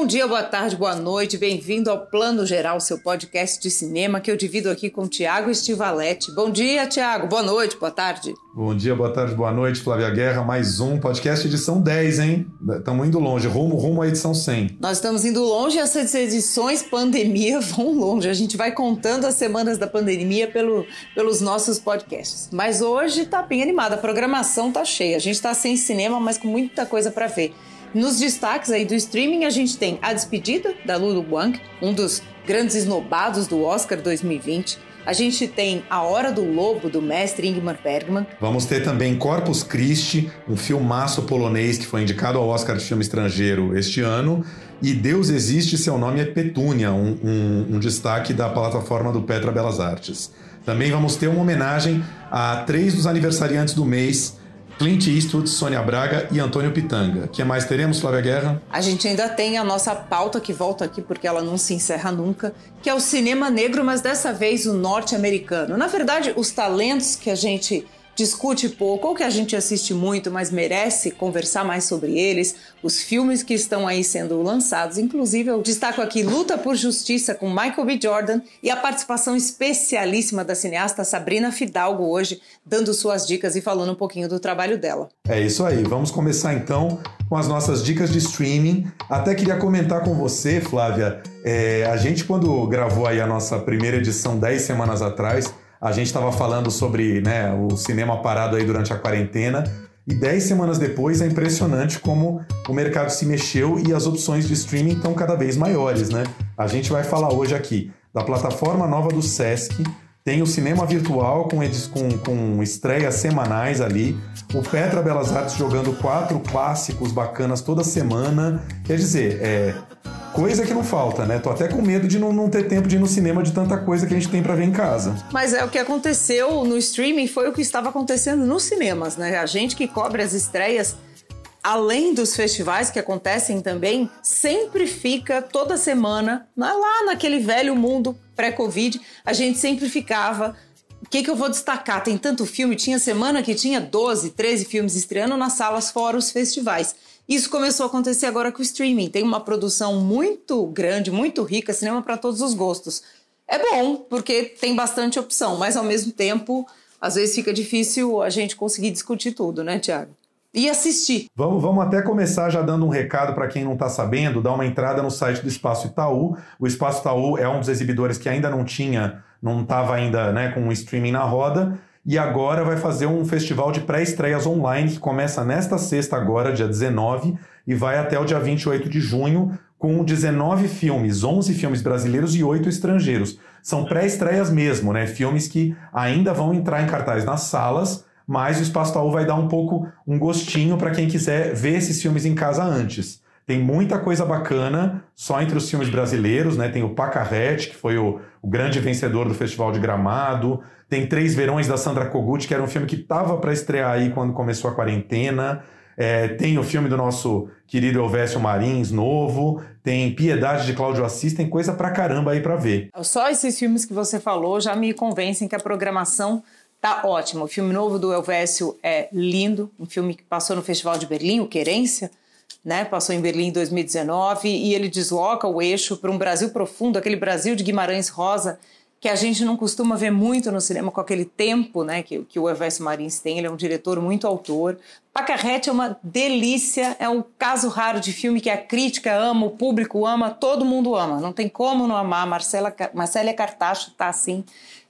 Bom dia, boa tarde, boa noite, bem-vindo ao Plano Geral, seu podcast de cinema que eu divido aqui com Tiago Estivaletti. Bom dia, Tiago, boa noite, boa tarde. Bom dia, boa tarde, boa noite, Flávia Guerra, mais um podcast edição 10, hein? Estamos indo longe, rumo, rumo à edição 100. Nós estamos indo longe, essas edições pandemia vão longe, a gente vai contando as semanas da pandemia pelo, pelos nossos podcasts. Mas hoje tá bem animada, a programação tá cheia, a gente tá sem cinema, mas com muita coisa para ver. Nos destaques aí do streaming, a gente tem A Despedida, da Lulu Wang, um dos grandes esnobados do Oscar 2020. A gente tem A Hora do Lobo, do mestre Ingmar Bergman. Vamos ter também Corpus Christi, um filmaço polonês que foi indicado ao Oscar de filme estrangeiro este ano. E Deus Existe, seu nome é Petúnia, um, um, um destaque da plataforma do Petra Belas Artes. Também vamos ter uma homenagem a três dos aniversariantes do mês, Clint Eastwood, Sônia Braga e Antônio Pitanga. O que mais teremos, Flávia Guerra? A gente ainda tem a nossa pauta que volta aqui porque ela não se encerra nunca, que é o cinema negro, mas dessa vez o norte-americano. Na verdade, os talentos que a gente discute pouco ou que a gente assiste muito, mas merece conversar mais sobre eles, os filmes que estão aí sendo lançados. Inclusive, eu destaco aqui Luta por Justiça com Michael B. Jordan e a participação especialíssima da cineasta Sabrina Fidalgo hoje, dando suas dicas e falando um pouquinho do trabalho dela. É isso aí. Vamos começar então com as nossas dicas de streaming. Até queria comentar com você, Flávia, é, a gente quando gravou aí a nossa primeira edição 10 semanas atrás, a gente estava falando sobre né, o cinema parado aí durante a quarentena. E dez semanas depois é impressionante como o mercado se mexeu e as opções de streaming estão cada vez maiores, né? A gente vai falar hoje aqui da plataforma nova do Sesc, tem o cinema virtual com, com, com estreias semanais ali, o Petra Belas Artes jogando quatro clássicos bacanas toda semana. Quer dizer, é, Coisa que não falta, né? Tô até com medo de não, não ter tempo de ir no cinema de tanta coisa que a gente tem para ver em casa. Mas é o que aconteceu no streaming, foi o que estava acontecendo nos cinemas, né? A gente que cobre as estreias, além dos festivais que acontecem também, sempre fica toda semana lá naquele velho mundo pré-Covid, a gente sempre ficava o que, que eu vou destacar? Tem tanto filme, tinha semana que tinha 12, 13 filmes estreando nas salas fora os festivais. Isso começou a acontecer agora com o streaming. Tem uma produção muito grande, muito rica, cinema para todos os gostos. É bom, porque tem bastante opção, mas ao mesmo tempo, às vezes fica difícil a gente conseguir discutir tudo, né, Tiago? E assistir. Vamos, vamos até começar já dando um recado para quem não está sabendo, dar uma entrada no site do Espaço Itaú. O Espaço Itaú é um dos exibidores que ainda não tinha, não estava ainda né, com o streaming na roda e agora vai fazer um festival de pré-estreias online que começa nesta sexta agora, dia 19, e vai até o dia 28 de junho, com 19 filmes, 11 filmes brasileiros e 8 estrangeiros. São pré-estreias mesmo, né? Filmes que ainda vão entrar em cartaz nas salas, mas o Espaço Taú vai dar um pouco um gostinho para quem quiser ver esses filmes em casa antes. Tem muita coisa bacana só entre os filmes brasileiros, né? Tem o Pacarrete, que foi o, o grande vencedor do Festival de Gramado. Tem Três Verões da Sandra Kogut, que era um filme que estava para estrear aí quando começou a quarentena. É, tem o filme do nosso querido Elvésio Marins, novo. Tem Piedade de Cláudio Assis, tem coisa pra caramba aí para ver. Só esses filmes que você falou já me convencem que a programação tá ótima. O filme novo do Elvésio é lindo, um filme que passou no Festival de Berlim, o Querência né? Passou em Berlim em 2019 e ele desloca o eixo para um Brasil profundo, aquele Brasil de Guimarães Rosa que a gente não costuma ver muito no cinema com aquele tempo né, que, que o Everson Marins tem. Ele é um diretor muito autor. Pacarrete é uma delícia, é um caso raro de filme que a crítica ama, o público ama, todo mundo ama. Não tem como não amar. Marcela, Marcélia Cartacho está assim,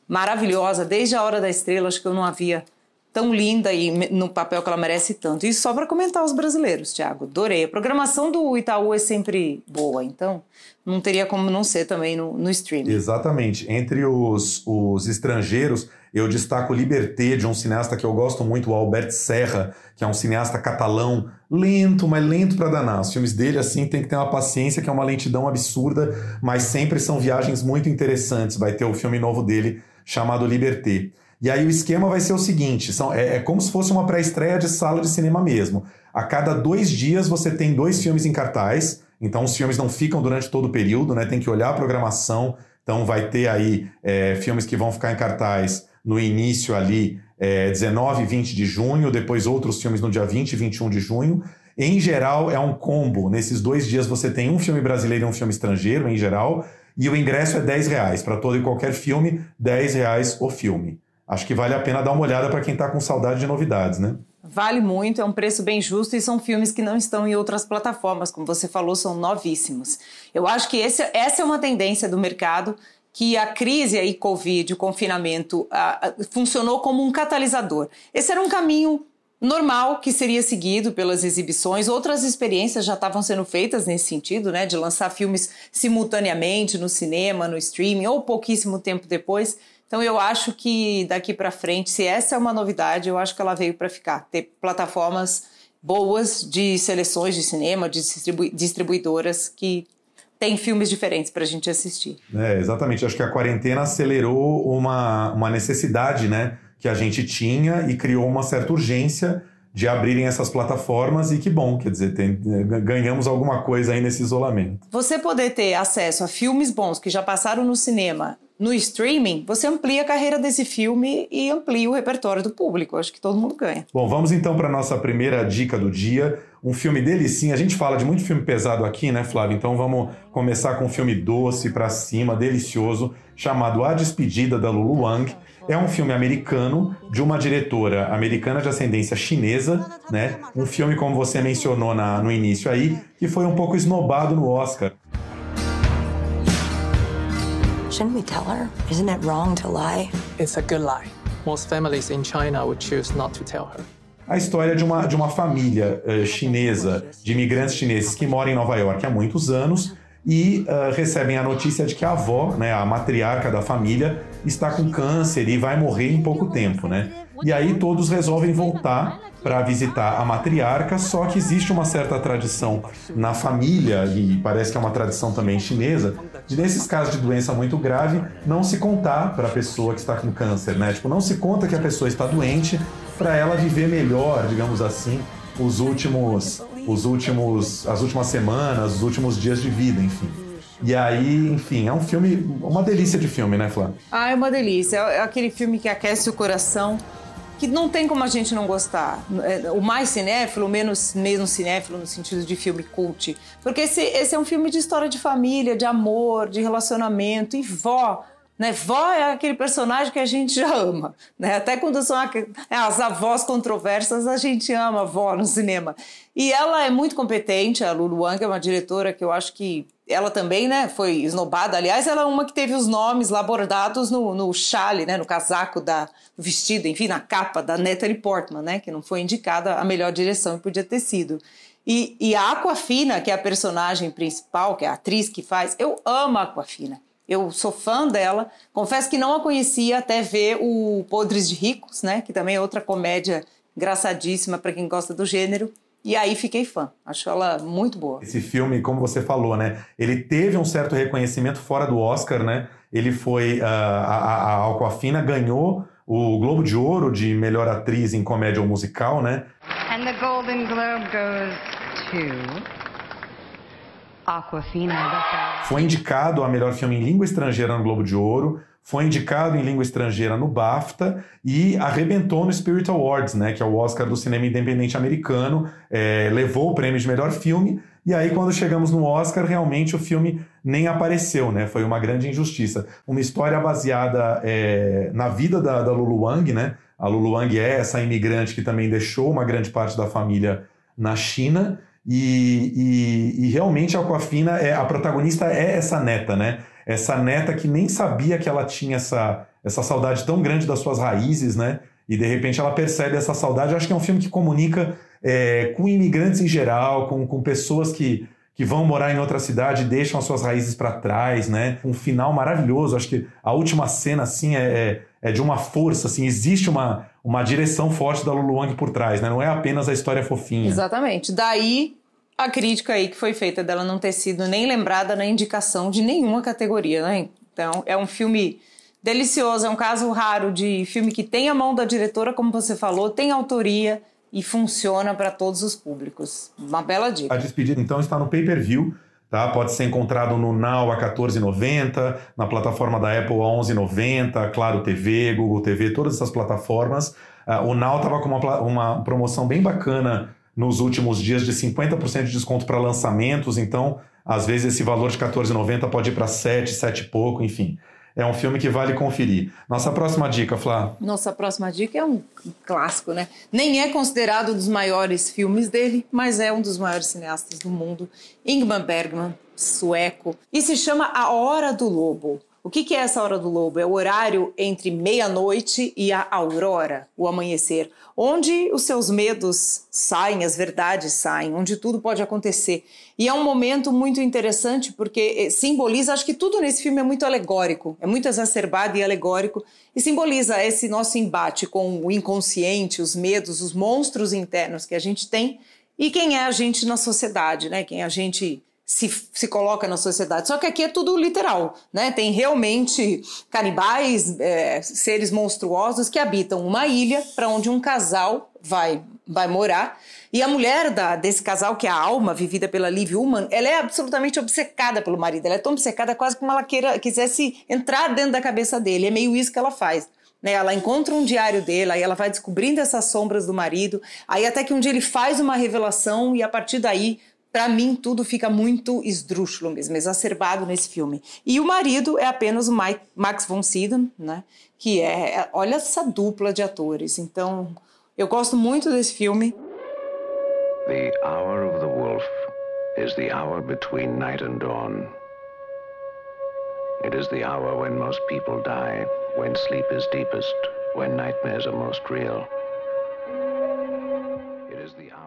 maravilhosa. Desde a Hora da Estrela, acho que eu não havia tão linda e no papel que ela merece tanto. E só para comentar os brasileiros, Thiago, adorei. A programação do Itaú é sempre boa, então não teria como não ser também no, no streaming. Exatamente. Entre os, os estrangeiros, eu destaco Liberté, de um cineasta que eu gosto muito, o Albert Serra, que é um cineasta catalão, lento, mas lento para danar. Os filmes dele, assim, tem que ter uma paciência, que é uma lentidão absurda, mas sempre são viagens muito interessantes. Vai ter o filme novo dele, chamado Liberté. E aí o esquema vai ser o seguinte: são, é, é como se fosse uma pré-estreia de sala de cinema mesmo. A cada dois dias você tem dois filmes em cartaz. Então os filmes não ficam durante todo o período, né? Tem que olhar a programação. Então vai ter aí é, filmes que vão ficar em cartaz no início ali, é, 19 e 20 de junho, depois outros filmes no dia 20 e 21 de junho. Em geral, é um combo. Nesses dois dias você tem um filme brasileiro e um filme estrangeiro, em geral, e o ingresso é 10 reais. Para todo e qualquer filme, 10 reais o filme. Acho que vale a pena dar uma olhada para quem está com saudade de novidades, né? Vale muito, é um preço bem justo e são filmes que não estão em outras plataformas, como você falou, são novíssimos. Eu acho que esse, essa é uma tendência do mercado que a crise aí, Covid, o confinamento, a, a, funcionou como um catalisador. Esse era um caminho normal que seria seguido pelas exibições. Outras experiências já estavam sendo feitas nesse sentido, né, de lançar filmes simultaneamente no cinema, no streaming, ou pouquíssimo tempo depois. Então eu acho que daqui para frente, se essa é uma novidade, eu acho que ela veio para ficar. Ter plataformas boas de seleções de cinema, de distribu distribuidoras que têm filmes diferentes para a gente assistir. É, exatamente. Acho que a quarentena acelerou uma, uma necessidade, né, que a gente tinha e criou uma certa urgência de abrirem essas plataformas e que bom, quer dizer, tem, ganhamos alguma coisa aí nesse isolamento. Você poder ter acesso a filmes bons que já passaram no cinema no streaming, você amplia a carreira desse filme e amplia o repertório do público. Acho que todo mundo ganha. Bom, vamos então para nossa primeira dica do dia. Um filme delicinho. A gente fala de muito filme pesado aqui, né, Flávio? Então vamos começar com um filme doce para cima, delicioso, chamado A Despedida da Lulu Wang. É um filme americano de uma diretora americana de ascendência chinesa, né? Um filme, como você mencionou na, no início aí, que foi um pouco esnobado no Oscar. Shouldn't we tell her? Isn't it wrong to lie? It's a good lie. Most families in China would choose not to tell her. A história de uma, de uma família uh, chinesa, de imigrantes chineses que moram em Nova York há muitos anos e uh, recebem a notícia de que a avó, né, a matriarca da família, está com câncer e vai morrer em pouco tempo, né? E aí todos resolvem voltar para visitar a matriarca, só que existe uma certa tradição na família, e parece que é uma tradição também chinesa, de nesses casos de doença muito grave, não se contar para a pessoa que está com câncer, né? Tipo, não se conta que a pessoa está doente para ela viver melhor, digamos assim, os últimos, os últimos, as últimas semanas, os últimos dias de vida, enfim. E aí, enfim, é um filme, uma delícia de filme, né, Flávia? Ah, é uma delícia. É aquele filme que aquece o coração que não tem como a gente não gostar. É, o mais cinéfilo, o menos, menos cinéfilo no sentido de filme cult. Porque esse, esse é um filme de história de família, de amor, de relacionamento. E vó, né? Vó é aquele personagem que a gente já ama. Né? Até quando são as avós controversas, a gente ama a vó no cinema. E ela é muito competente, a Lulu Wang é uma diretora que eu acho que ela também, né, foi esnobada. Aliás, ela é uma que teve os nomes lá bordados no, no chale, né, no casaco da vestido, enfim, na capa da Natalie Portman, né, que não foi indicada a melhor direção e podia ter sido. E, e a Aquafina, que é a personagem principal, que é a atriz que faz, eu amo a Aquafina. Eu sou fã dela. Confesso que não a conhecia até ver o Podres de Ricos, né, que também é outra comédia engraçadíssima para quem gosta do gênero. E aí fiquei fã. Acho ela muito boa. Esse filme, como você falou, né? Ele teve um certo reconhecimento fora do Oscar, né? Ele foi. Uh, a, a Aquafina ganhou o Globo de Ouro de melhor atriz em comédia ou musical, né? And the Golden Globe goes to Aquafina. Foi indicado a melhor filme em língua estrangeira no Globo de Ouro foi indicado em língua estrangeira no BAFTA e arrebentou no Spirit Awards, né, que é o Oscar do cinema independente americano, é, levou o prêmio de melhor filme. E aí, quando chegamos no Oscar, realmente o filme nem apareceu, né? Foi uma grande injustiça. Uma história baseada é, na vida da, da Lulu Wang, né? A Lulu Wang é essa imigrante que também deixou uma grande parte da família na China. E, e, e realmente a Aquafina, é, a protagonista é essa neta, né? essa neta que nem sabia que ela tinha essa, essa saudade tão grande das suas raízes, né? E de repente ela percebe essa saudade. Eu acho que é um filme que comunica é, com imigrantes em geral, com, com pessoas que, que vão morar em outra cidade e deixam as suas raízes para trás, né? Um final maravilhoso. Acho que a última cena, assim, é, é, é, de uma força, assim. Existe uma, uma direção forte da Lulu Wang por trás, né? Não é apenas a história fofinha. Exatamente. Daí a crítica aí que foi feita dela não ter sido nem lembrada na indicação de nenhuma categoria, né? Então, é um filme delicioso, é um caso raro de filme que tem a mão da diretora, como você falou, tem autoria, e funciona para todos os públicos. Uma bela dica. A despedida, então, está no pay-per-view. Tá? Pode ser encontrado no Now a 14,90, na plataforma da Apple a 11,90, Claro TV, Google TV, todas essas plataformas. Uh, o Now estava com uma, uma promoção bem bacana nos últimos dias de 50% de desconto para lançamentos, então às vezes esse valor de 14,90 pode ir para 7, 7 e pouco, enfim. É um filme que vale conferir. Nossa próxima dica, Flá. Nossa próxima dica é um clássico, né? Nem é considerado um dos maiores filmes dele, mas é um dos maiores cineastas do mundo. Ingmar Bergman, sueco. E se chama A Hora do Lobo. O que, é essa hora do lobo? É o horário entre meia-noite e a aurora, o amanhecer, onde os seus medos saem, as verdades saem, onde tudo pode acontecer. E é um momento muito interessante porque eh, simboliza, acho que tudo nesse filme é muito alegórico, é muito exacerbado e alegórico, e simboliza esse nosso embate com o inconsciente, os medos, os monstros internos que a gente tem e quem é a gente na sociedade, né? Quem é a gente se, se coloca na sociedade. Só que aqui é tudo literal, né? Tem realmente canibais, é, seres monstruosos que habitam uma ilha para onde um casal vai, vai morar. E a mulher da, desse casal, que é a alma vivida pela Liv Ullmann, ela é absolutamente obcecada pelo marido. Ela é tão obcecada quase como ela queira, quisesse entrar dentro da cabeça dele. É meio isso que ela faz. Né, ela encontra um diário dele, aí ela vai descobrindo essas sombras do marido, aí até que um dia ele faz uma revelação e a partir daí para mim tudo fica muito esdrúxulo mesmo, exacerbado nesse filme. E o marido é apenas o Mike, Max von Sydow, né? Que é, olha essa dupla de atores. Então, eu gosto muito desse filme. The hour of the wolf is the hour between night and dawn. It is the hour when most people die, when sleep is deepest, when nightmares are most real.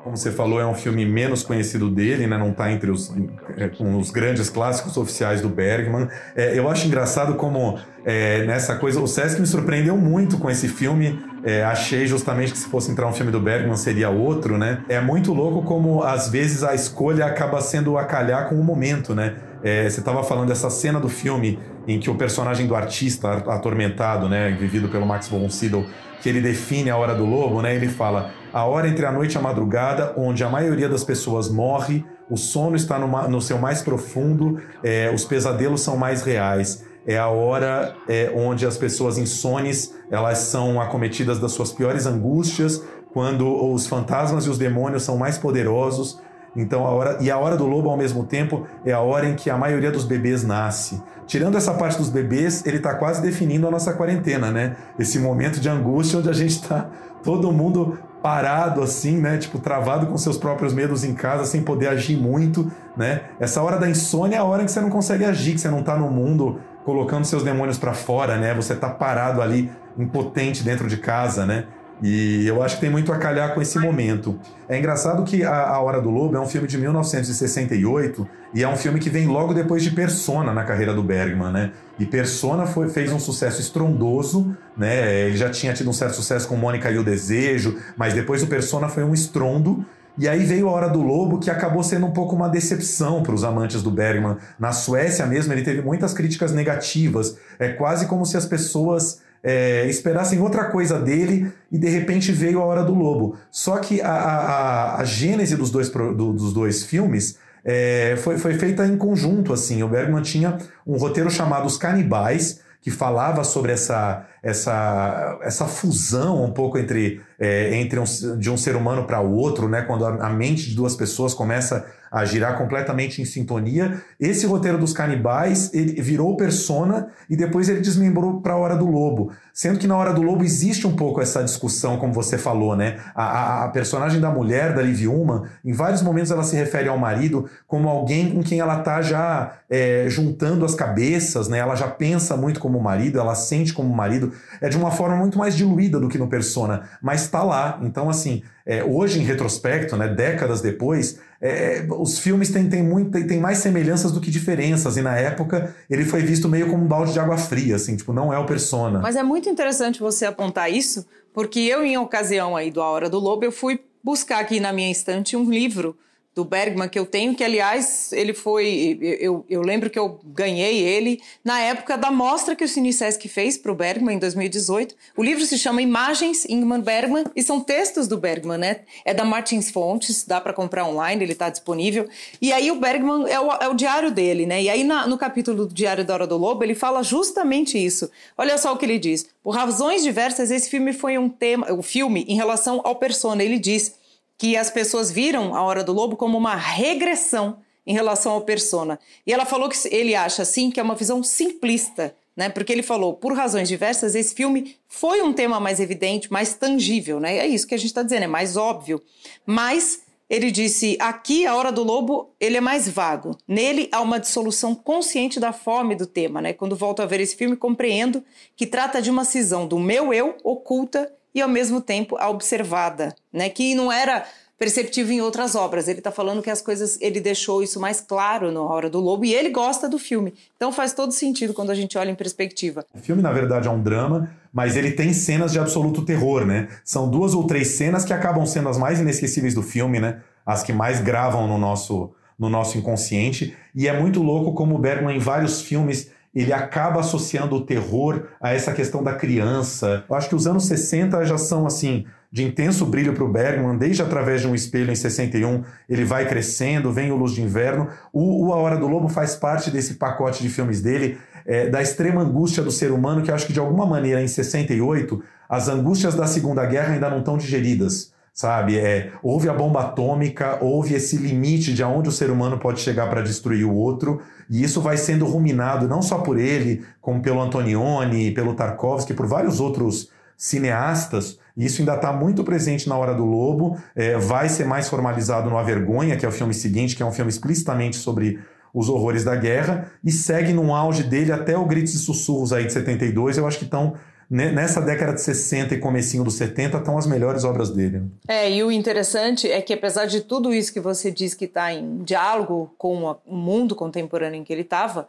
Como você falou, é um filme menos conhecido dele, né? não está entre os, é, os grandes clássicos oficiais do Bergman. É, eu acho engraçado como é, nessa coisa, o Sesc me surpreendeu muito com esse filme. É, achei justamente que se fosse entrar um filme do Bergman seria outro, né? É muito louco como às vezes a escolha acaba sendo a calhar com o momento, né? É, você estava falando dessa cena do filme em que o personagem do artista atormentado, né, vivido pelo Max von Sydow, que ele define a hora do lobo, né? Ele fala a hora entre a noite e a madrugada, onde a maioria das pessoas morre, o sono está no, no seu mais profundo, é, os pesadelos são mais reais. É a hora é, onde as pessoas insones elas são acometidas das suas piores angústias, quando os fantasmas e os demônios são mais poderosos. Então a hora e a hora do lobo ao mesmo tempo é a hora em que a maioria dos bebês nasce. Tirando essa parte dos bebês, ele está quase definindo a nossa quarentena, né? Esse momento de angústia onde a gente está todo mundo parado assim, né? Tipo, travado com seus próprios medos em casa, sem poder agir muito, né? Essa hora da insônia é a hora em que você não consegue agir, que você não está no mundo colocando seus demônios para fora, né? Você está parado ali, impotente dentro de casa, né? E eu acho que tem muito a calhar com esse momento. É engraçado que a, a, Hora do Lobo é um filme de 1968 e é um filme que vem logo depois de Persona na carreira do Bergman, né? E Persona foi, fez um sucesso estrondoso, né? Ele já tinha tido um certo sucesso com Mônica e o Desejo, mas depois o Persona foi um estrondo. E aí veio a Hora do Lobo, que acabou sendo um pouco uma decepção para os amantes do Bergman. Na Suécia mesmo, ele teve muitas críticas negativas. É quase como se as pessoas é, esperassem outra coisa dele e de repente veio a Hora do Lobo. Só que a, a, a gênese dos dois, do, dos dois filmes é, foi, foi feita em conjunto. assim. O Bergman tinha um roteiro chamado Os Canibais, que falava sobre essa, essa, essa fusão um pouco entre, é, entre um, de um ser humano para o outro, né? quando a, a mente de duas pessoas começa a girar completamente em sintonia. Esse roteiro dos canibais ele virou persona e depois ele desmembrou para a Hora do Lobo. Sendo que na Hora do Lobo existe um pouco essa discussão, como você falou, né? A, a, a personagem da mulher, da Liv Ullmann, em vários momentos ela se refere ao marido como alguém com quem ela tá já é, juntando as cabeças, né? Ela já pensa muito como marido, ela sente como marido. É de uma forma muito mais diluída do que no Persona, mas está lá. Então, assim, é, hoje em retrospecto, né, décadas depois, é, os filmes têm, têm, muito, têm mais semelhanças do que diferenças. E na época ele foi visto meio como um balde de água fria, assim, tipo, não é o Persona. Mas é muito interessante você apontar isso, porque eu, em ocasião aí do A Hora do Lobo, eu fui buscar aqui na minha estante um livro do Bergman que eu tenho, que aliás ele foi. Eu, eu lembro que eu ganhei ele na época da mostra que o Cine Sesc fez para o Bergman em 2018. O livro se chama Imagens Ingmar Bergman e são textos do Bergman, né? É da Martins Fontes, dá para comprar online, ele está disponível. E aí o Bergman é o, é o diário dele, né? E aí na, no capítulo do Diário da Hora do Lobo ele fala justamente isso. Olha só o que ele diz. Por razões diversas, esse filme foi um tema, o filme em relação ao persona. Ele diz que as pessoas viram A Hora do Lobo como uma regressão em relação ao persona. E ela falou que ele acha assim que é uma visão simplista, né? Porque ele falou, por razões diversas, esse filme foi um tema mais evidente, mais tangível, né? É isso que a gente está dizendo, é mais óbvio. Mas ele disse: aqui, a hora do lobo, ele é mais vago. Nele há uma dissolução consciente da fome do tema, né? Quando volto a ver esse filme, compreendo que trata de uma cisão do meu eu oculta e ao mesmo tempo a observada, né? Que não era perceptível em outras obras. Ele está falando que as coisas, ele deixou isso mais claro na Hora do Lobo e ele gosta do filme. Então faz todo sentido quando a gente olha em perspectiva. O filme, na verdade, é um drama, mas ele tem cenas de absoluto terror, né? São duas ou três cenas que acabam sendo as mais inesquecíveis do filme, né? As que mais gravam no nosso, no nosso inconsciente. E é muito louco como o Bergman, em vários filmes, ele acaba associando o terror a essa questão da criança. Eu acho que os anos 60 já são assim de intenso brilho para o Bergman, desde através de um espelho em 61, ele vai crescendo, vem o Luz de Inverno. O, o A Hora do Lobo faz parte desse pacote de filmes dele, é, da extrema angústia do ser humano, que acho que de alguma maneira em 68 as angústias da Segunda Guerra ainda não estão digeridas sabe? É, houve a bomba atômica, houve esse limite de aonde o ser humano pode chegar para destruir o outro, e isso vai sendo ruminado não só por ele, como pelo Antonioni, pelo Tarkovsky, por vários outros cineastas. Isso ainda está muito presente na Hora do Lobo, é, vai ser mais formalizado no A Vergonha, que é o filme seguinte, que é um filme explicitamente sobre os horrores da guerra, e segue num auge dele até o Gritos e Sussurros aí de 72, eu acho que estão nessa década de 60 e comecinho dos 70 estão as melhores obras dele. É, e o interessante é que apesar de tudo isso que você diz que está em diálogo com o mundo contemporâneo em que ele estava,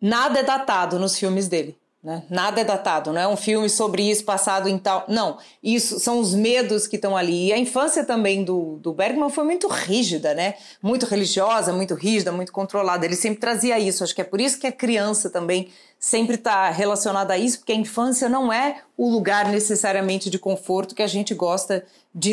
nada é datado nos filmes dele. Né? Nada é datado, não é um filme sobre isso passado em tal. Não, isso são os medos que estão ali. E a infância também do, do Bergman foi muito rígida, né? Muito religiosa, muito rígida, muito controlada. Ele sempre trazia isso. Acho que é por isso que a criança também sempre está relacionada a isso, porque a infância não é o lugar necessariamente de conforto que a gente gosta de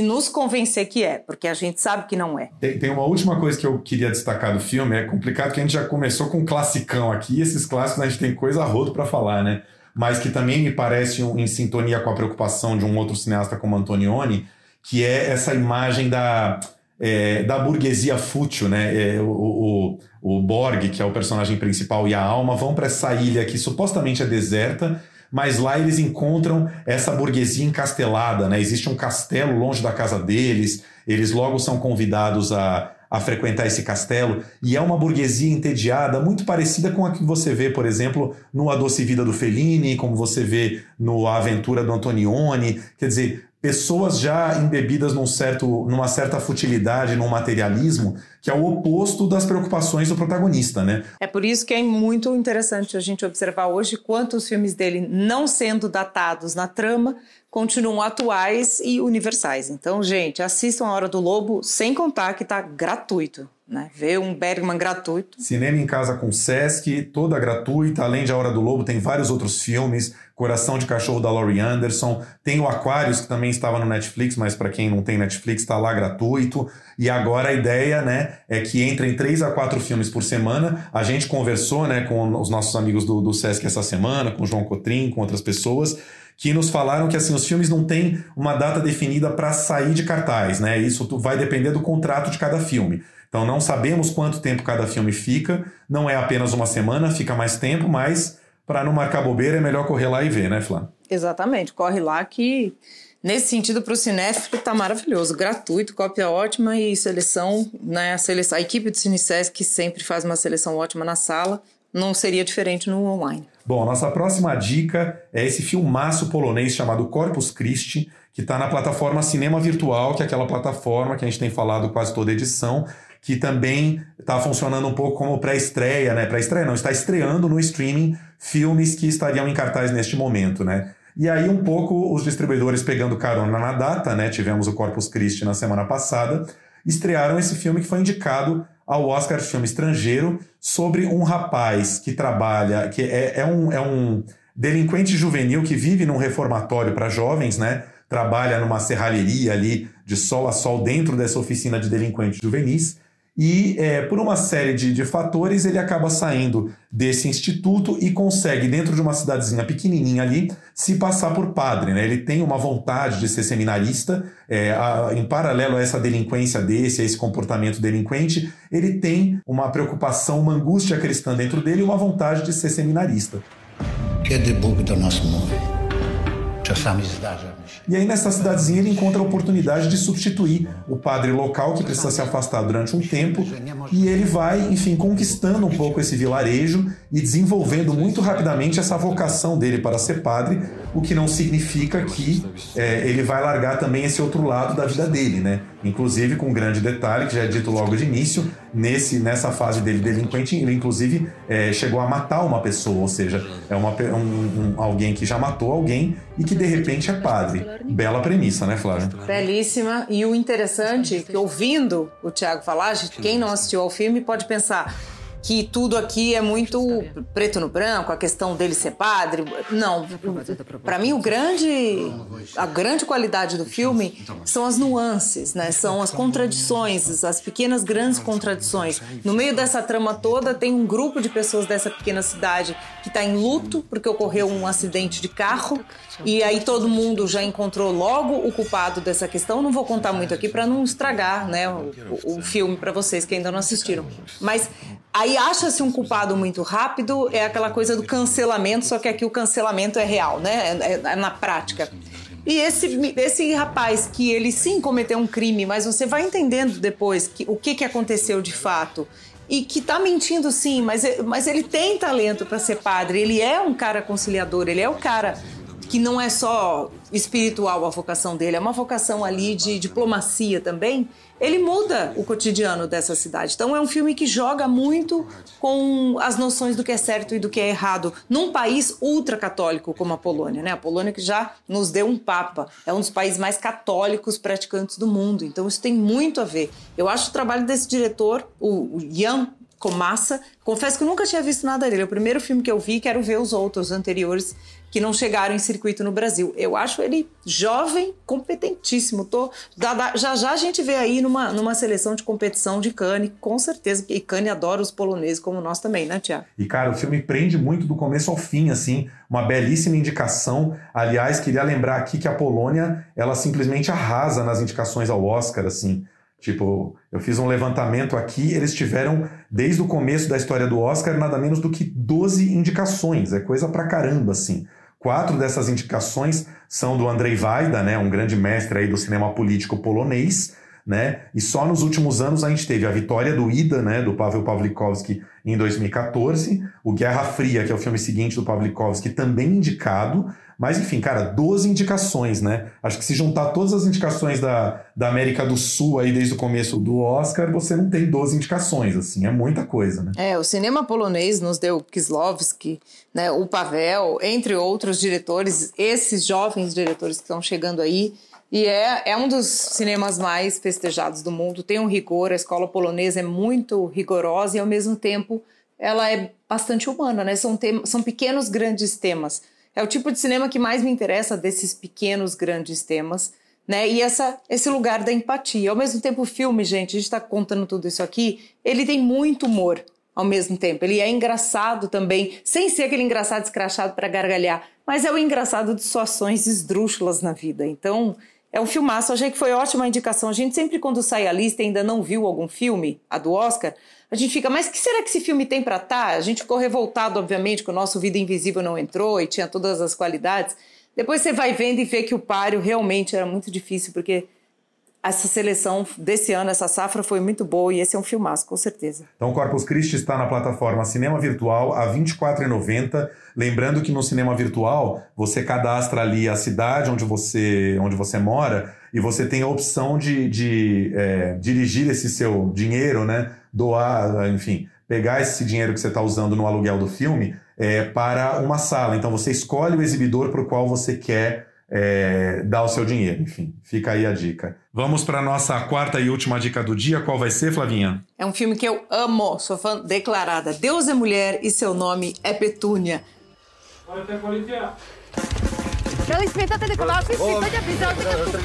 nos convencer que é, porque a gente sabe que não é. Tem, tem uma última coisa que eu queria destacar do filme, é complicado que a gente já começou com um classicão aqui, e esses clássicos a gente tem coisa roto para falar, né? Mas que também me parece em sintonia com a preocupação de um outro cineasta como Antonioni, que é essa imagem da, é, da burguesia fútil, né? É, o, o, o Borg, que é o personagem principal, e a Alma vão para essa ilha que supostamente é deserta, mas lá eles encontram essa burguesia encastelada, né? Existe um castelo longe da casa deles, eles logo são convidados a, a frequentar esse castelo, e é uma burguesia entediada, muito parecida com a que você vê, por exemplo, no A Doce Vida do Fellini, como você vê no A Aventura do Antonioni, quer dizer, pessoas já embebidas num certo, numa certa futilidade, num materialismo, que é o oposto das preocupações do protagonista, né? É por isso que é muito interessante a gente observar hoje quantos filmes dele, não sendo datados na trama, continuam atuais e universais. Então, gente, assistam A Hora do Lobo, sem contar que está gratuito né? Ver um Bergman gratuito. Cinema em Casa com Sesc, toda gratuita. Além de A Hora do Lobo, tem vários outros filmes. Coração de Cachorro da Laurie Anderson. Tem o Aquarius, que também estava no Netflix, mas para quem não tem Netflix, está lá gratuito. E agora a ideia né, é que entrem três a quatro filmes por semana. A gente conversou né, com os nossos amigos do, do Sesc essa semana, com o João Cotrim, com outras pessoas que nos falaram que assim os filmes não têm uma data definida para sair de cartaz, né? Isso vai depender do contrato de cada filme. Então não sabemos quanto tempo cada filme fica, não é apenas uma semana, fica mais tempo, mas para não marcar bobeira é melhor correr lá e ver, né, Flá? Exatamente, corre lá que nesse sentido para o cinéfilo está maravilhoso, gratuito, cópia ótima e seleção, né, a, seleção, a equipe do Cinesesc que sempre faz uma seleção ótima na sala, não seria diferente no online. Bom, nossa próxima dica é esse filmaço polonês chamado Corpus Christi, que está na plataforma Cinema Virtual, que é aquela plataforma que a gente tem falado quase toda edição, que também está funcionando um pouco como pré-estreia, né? Pré-estreia não, está estreando no streaming filmes que estariam em cartaz neste momento, né? E aí um pouco os distribuidores pegando carona na data, né? Tivemos o Corpus Christi na semana passada. estrearam esse filme que foi indicado ao Oscar de filme estrangeiro sobre um rapaz que trabalha, que é, é, um, é um delinquente juvenil que vive num reformatório para jovens, né? Trabalha numa serralheria ali de sol a sol dentro dessa oficina de delinquentes juvenis e é, por uma série de, de, fatores ele acaba saindo desse instituto e consegue, dentro de uma cidadezinha pequenininha ali, se passar por padre. Né? Ele tem uma vontade de ser seminarista, é, a, em paralelo a essa delinquência desse, a esse comportamento delinquente, ele tem uma preocupação, uma angústia cristã dentro dele e uma vontade de ser seminarista. Que é de do nosso mundo. E aí, nessa cidadezinha, ele encontra a oportunidade de substituir o padre local, que precisa se afastar durante um tempo, e ele vai, enfim, conquistando um pouco esse vilarejo e desenvolvendo muito rapidamente essa vocação dele para ser padre, o que não significa que é, ele vai largar também esse outro lado da vida dele, né? Inclusive, com um grande detalhe, que já é dito logo de início, nesse, nessa fase dele delinquente, ele inclusive é, chegou a matar uma pessoa, ou seja, é uma, um, um, alguém que já matou alguém e que de repente é padre. Bela premissa, né, Flávia? Belíssima. E o interessante, é que ouvindo o Tiago falar, quem não assistiu ao filme pode pensar que tudo aqui é muito preto no branco, a questão dele ser padre. Não, para mim o grande a grande qualidade do filme são as nuances, né? São as contradições, as pequenas grandes contradições. No meio dessa trama toda tem um grupo de pessoas dessa pequena cidade que está em luto porque ocorreu um acidente de carro e aí todo mundo já encontrou logo o culpado dessa questão. Não vou contar muito aqui para não estragar, né, o, o filme para vocês que ainda não assistiram. Mas Aí acha-se um culpado muito rápido, é aquela coisa do cancelamento, só que aqui o cancelamento é real, né? É, é, é na prática. E esse, esse rapaz que ele sim cometeu um crime, mas você vai entendendo depois que, o que, que aconteceu de fato. E que tá mentindo sim, mas, mas ele tem talento para ser padre, ele é um cara conciliador, ele é o cara que não é só espiritual a vocação dele, é uma vocação ali de diplomacia também ele muda o cotidiano dessa cidade. Então é um filme que joga muito com as noções do que é certo e do que é errado num país ultracatólico como a Polônia, né? A Polônia que já nos deu um papa, é um dos países mais católicos praticantes do mundo. Então isso tem muito a ver. Eu acho o trabalho desse diretor, o Jan Komassa, confesso que eu nunca tinha visto nada dele. É o primeiro filme que eu vi, quero ver os outros anteriores que não chegaram em circuito no Brasil. Eu acho ele jovem, competentíssimo. Tô, já já a gente vê aí numa, numa seleção de competição de Cannes, com certeza. E Cannes adora os poloneses como nós também, né, Tiago? E, cara, o filme prende muito do começo ao fim, assim. Uma belíssima indicação. Aliás, queria lembrar aqui que a Polônia, ela simplesmente arrasa nas indicações ao Oscar, assim. Tipo, eu fiz um levantamento aqui, eles tiveram, desde o começo da história do Oscar, nada menos do que 12 indicações. É coisa pra caramba, assim. Quatro dessas indicações são do Andrzej Wajda, né, um grande mestre aí do cinema político polonês, né? E só nos últimos anos a gente teve a vitória do Ida, né, do Pavel Pawlikowski em 2014, o Guerra Fria, que é o filme seguinte do Pawlikowski, também indicado, mas enfim, cara, 12 indicações, né? Acho que se juntar todas as indicações da, da América do Sul aí desde o começo do Oscar, você não tem 12 indicações, assim, é muita coisa, né? É, o cinema polonês nos deu Kislovski, né, o Pavel, entre outros diretores, esses jovens diretores que estão chegando aí, e é, é um dos cinemas mais festejados do mundo. Tem um rigor, a escola polonesa é muito rigorosa e, ao mesmo tempo, ela é bastante humana, né? São, tem, são pequenos, grandes temas. É o tipo de cinema que mais me interessa desses pequenos, grandes temas, né? E essa, esse lugar da empatia. Ao mesmo tempo, o filme, gente, a gente está contando tudo isso aqui, ele tem muito humor ao mesmo tempo. Ele é engraçado também, sem ser aquele engraçado escrachado para gargalhar, mas é o engraçado de situações esdrúxulas na vida. Então, é um filmaço. Achei que foi ótima indicação. A gente sempre, quando sai a lista ainda não viu algum filme, a do Oscar, a gente fica, mas que será que esse filme tem para estar? Tá? A gente ficou revoltado, obviamente, que o nosso Vida Invisível não entrou e tinha todas as qualidades. Depois você vai vendo e vê que o páreo realmente era muito difícil, porque essa seleção desse ano, essa safra foi muito boa e esse é um filmaço, com certeza. Então, Corpus Christi está na plataforma Cinema Virtual a R$ 24,90. Lembrando que no Cinema Virtual você cadastra ali a cidade onde você, onde você mora e você tem a opção de, de é, dirigir esse seu dinheiro, né? Doar, enfim, pegar esse dinheiro que você está usando no aluguel do filme é, para uma sala. Então você escolhe o exibidor para o qual você quer é, dar o seu dinheiro. Enfim, fica aí a dica. Vamos para nossa quarta e última dica do dia. Qual vai ser, Flavinha? É um filme que eu amo, sou fã declarada. Deus é mulher e seu nome é Petúnia. Dali smetate de koláčky, svítate a vyzdáte to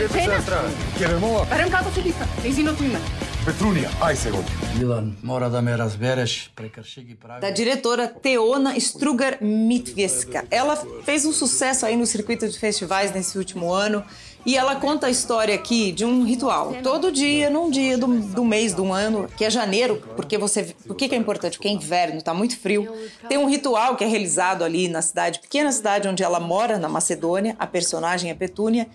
žena. Barem kako se dika, izino tu ime. Petrunia, aj se. Milan, mora da me razbereš, prekršigi pravi. Da diretora Teona Strugar Mitvieska. Ela fez um sucesso aí no circuito de festivais nesse último ano e ela conta a história aqui de um ritual. Todo dia, num dia do, do mês, do ano, que é janeiro, porque você. Por que, que é importante? Porque é inverno, tá muito frio. Tem um ritual que é realizado ali na cidade, pequena cidade onde ela mora, na Macedônia. A personagem é Petúnia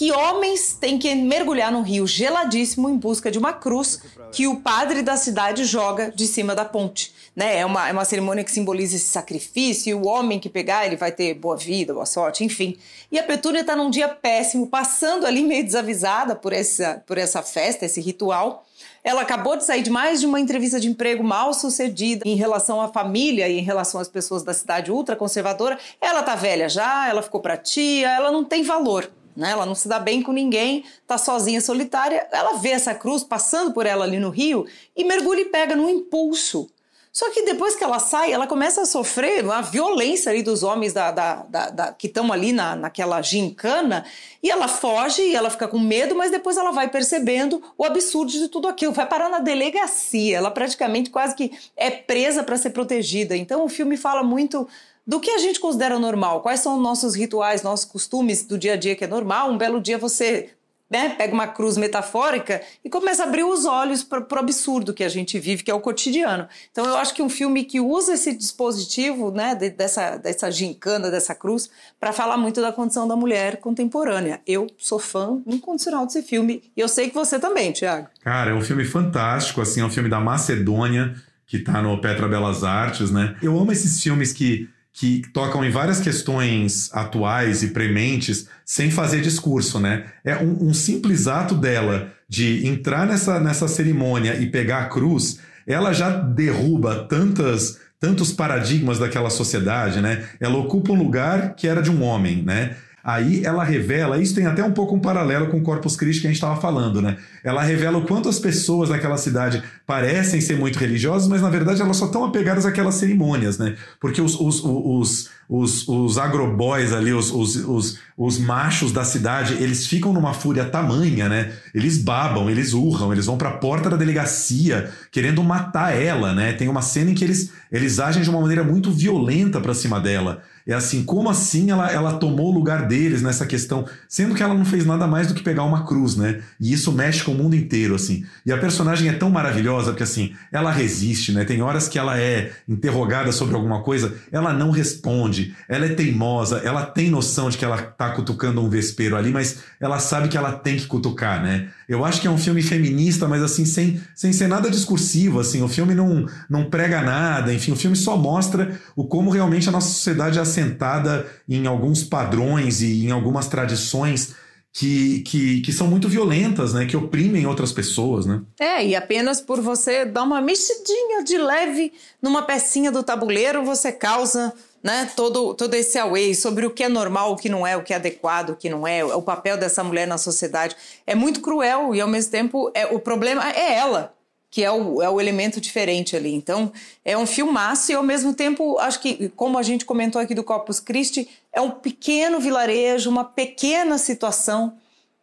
que homens têm que mergulhar num rio geladíssimo em busca de uma cruz que o padre da cidade joga de cima da ponte. Né? É, uma, é uma cerimônia que simboliza esse sacrifício, e o homem que pegar, ele vai ter boa vida, boa sorte, enfim. E a Petúnia está num dia péssimo, passando ali meio desavisada por essa, por essa festa, esse ritual. Ela acabou de sair de mais de uma entrevista de emprego mal sucedida em relação à família e em relação às pessoas da cidade ultraconservadora. Ela tá velha já, ela ficou pra tia, ela não tem valor né? Ela não se dá bem com ninguém, tá sozinha, solitária. Ela vê essa cruz passando por ela ali no rio e mergulha e pega num impulso. Só que depois que ela sai, ela começa a sofrer uma violência ali dos homens da, da, da, da que estão ali na, naquela gincana, e ela foge e ela fica com medo, mas depois ela vai percebendo o absurdo de tudo aquilo. Vai parar na delegacia, ela praticamente quase que é presa para ser protegida. Então o filme fala muito do que a gente considera normal, quais são nossos rituais, nossos costumes do dia a dia que é normal. Um belo dia você né, pega uma cruz metafórica e começa a abrir os olhos para o absurdo que a gente vive, que é o cotidiano. Então eu acho que um filme que usa esse dispositivo, né, de, dessa, dessa gincana, dessa cruz, para falar muito da condição da mulher contemporânea. Eu sou fã incondicional desse filme e eu sei que você também, Tiago. Cara, é um filme fantástico, assim, é um filme da Macedônia, que está no Petra Belas Artes, né? Eu amo esses filmes que que tocam em várias questões atuais e prementes sem fazer discurso, né? É um, um, simples ato dela de entrar nessa, nessa cerimônia e pegar a cruz, ela já derruba tantas tantos paradigmas daquela sociedade, né? Ela ocupa um lugar que era de um homem, né? Aí ela revela, isso tem até um pouco um paralelo com o Corpus Christi que a gente estava falando, né? Ela revela o quanto as pessoas daquela cidade parecem ser muito religiosas, mas na verdade elas só estão apegadas àquelas cerimônias, né? Porque os, os, os, os, os agroboys ali, os, os, os, os machos da cidade, eles ficam numa fúria tamanha, né? Eles babam, eles urram, eles vão para a porta da delegacia querendo matar ela, né? Tem uma cena em que eles, eles agem de uma maneira muito violenta para cima dela. É assim, como assim ela, ela tomou o lugar deles nessa questão, sendo que ela não fez nada mais do que pegar uma cruz, né? E isso mexe com o mundo inteiro, assim. E a personagem é tão maravilhosa porque, assim, ela resiste, né? Tem horas que ela é interrogada sobre alguma coisa, ela não responde, ela é teimosa, ela tem noção de que ela tá cutucando um vespeiro ali, mas ela sabe que ela tem que cutucar, né? Eu acho que é um filme feminista, mas assim, sem, sem ser nada discursivo, assim, o filme não, não prega nada, enfim, o filme só mostra o como realmente a nossa sociedade é assentada em alguns padrões e em algumas tradições que, que, que são muito violentas, né? Que oprimem outras pessoas, né? É, e apenas por você dar uma mexidinha de leve numa pecinha do tabuleiro, você causa né, todo, todo esse away sobre o que é normal, o que não é, o que é adequado, o que não é, o papel dessa mulher na sociedade. É muito cruel e, ao mesmo tempo, é, o problema é ela, que é o, é o elemento diferente ali. Então, é um filmaço e, ao mesmo tempo, acho que, como a gente comentou aqui do Corpus Christi, é um pequeno vilarejo, uma pequena situação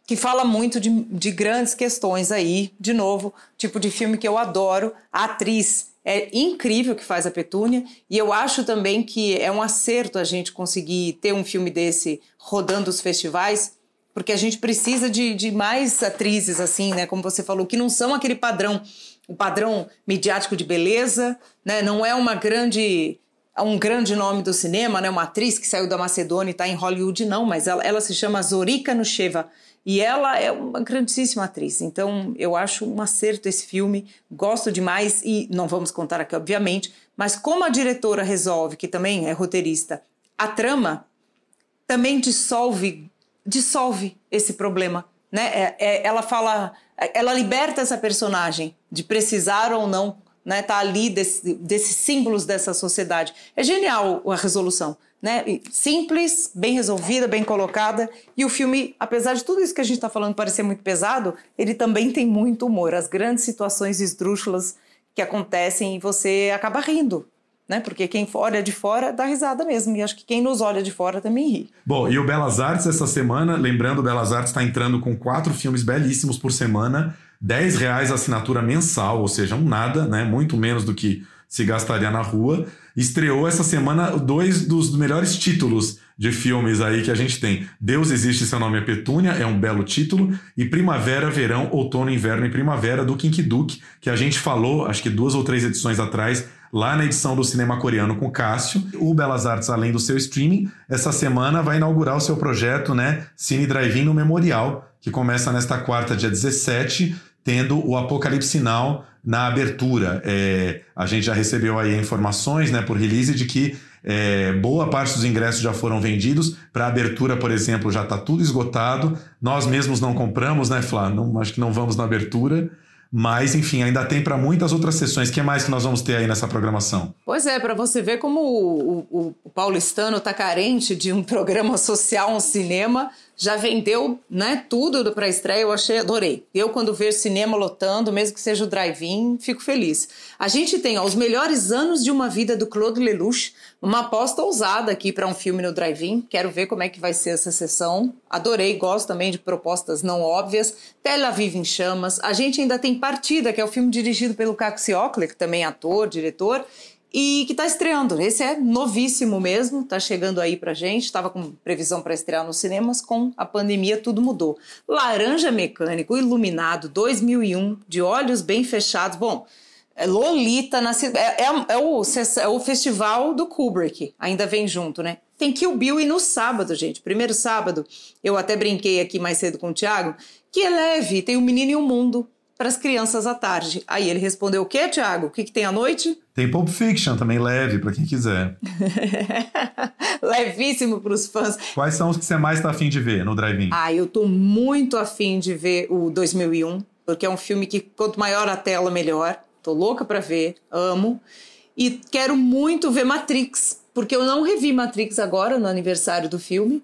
que fala muito de, de grandes questões aí. De novo, tipo de filme que eu adoro. A atriz é incrível que faz a Petúnia e eu acho também que é um acerto a gente conseguir ter um filme desse rodando os festivais, porque a gente precisa de, de mais atrizes assim, né? Como você falou, que não são aquele padrão, o padrão midiático de beleza, né? Não é uma grande um grande nome do cinema, né? Uma atriz que saiu da Macedônia e está em Hollywood, não, mas ela, ela se chama Zorika Nusheva. E ela é uma grandíssima atriz, então eu acho um acerto esse filme, gosto demais e não vamos contar aqui, obviamente, mas como a diretora resolve, que também é roteirista, a trama também dissolve, dissolve esse problema, né? É, é, ela fala, ela liberta essa personagem de precisar ou não né? Tá ali desse, desses símbolos dessa sociedade. É genial a resolução, né? Simples, bem resolvida, bem colocada. E o filme, apesar de tudo isso que a gente está falando parecer muito pesado, ele também tem muito humor. As grandes situações esdrúxulas que acontecem e você acaba rindo. Né? Porque quem olha de fora dá risada mesmo. E acho que quem nos olha de fora também ri. Bom, e o Belas Artes essa semana, lembrando, o Belas Artes está entrando com quatro filmes belíssimos por semana 10 reais a assinatura mensal, ou seja, um nada, né? Muito menos do que se gastaria na rua. Estreou essa semana dois dos melhores títulos de filmes aí que a gente tem. Deus Existe, Seu Nome é Petúnia, é um belo título, e Primavera, Verão, Outono, Inverno e Primavera, do Kinky Duke, que a gente falou, acho que duas ou três edições atrás, lá na edição do cinema coreano com Cássio. O Belas Artes, além do seu streaming, essa semana vai inaugurar o seu projeto, né, Cine Drive-In no Memorial, que começa nesta quarta, dia 17, tendo o Apocalipse Now na abertura. É, a gente já recebeu aí informações né, por release de que é, boa parte dos ingressos já foram vendidos. Para abertura, por exemplo, já está tudo esgotado. Nós mesmos não compramos, né, Flá? Não, acho que não vamos na abertura. Mas, enfim, ainda tem para muitas outras sessões. O que mais que nós vamos ter aí nessa programação? Pois é, para você ver como o, o, o paulistano está carente de um programa social, um cinema já vendeu né, tudo para estreia, eu achei, adorei. Eu, quando vejo cinema lotando, mesmo que seja o drive-in, fico feliz. A gente tem ó, os melhores anos de uma vida do Claude Lelouch, uma aposta ousada aqui para um filme no drive-in. Quero ver como é que vai ser essa sessão. Adorei, gosto também de propostas não óbvias. Tel Aviv em Chamas. A gente ainda tem Partida, que é o filme dirigido pelo Caco que também é ator, diretor e que está estreando. Esse é novíssimo mesmo, está chegando aí pra gente. Estava com previsão para estrear nos cinemas, com a pandemia tudo mudou. Laranja Mecânico, Iluminado, 2001, de olhos bem fechados. Bom, é Lolita na é, é, é, o, é o festival do Kubrick, ainda vem junto, né? Tem Kill Bill e no sábado, gente. Primeiro sábado, eu até brinquei aqui mais cedo com o Thiago, que é leve, tem o Menino e o Mundo, para as crianças à tarde. Aí ele respondeu: O que, Tiago? O que, que tem à noite? Tem Pulp Fiction também leve para quem quiser. Levíssimo para os fãs. Quais são os que você mais está afim de ver no drive-in? Ah, eu tô muito afim de ver o 2001, porque é um filme que quanto maior a tela, melhor. Tô louca para ver, amo. E quero muito ver Matrix, porque eu não revi Matrix agora no aniversário do filme.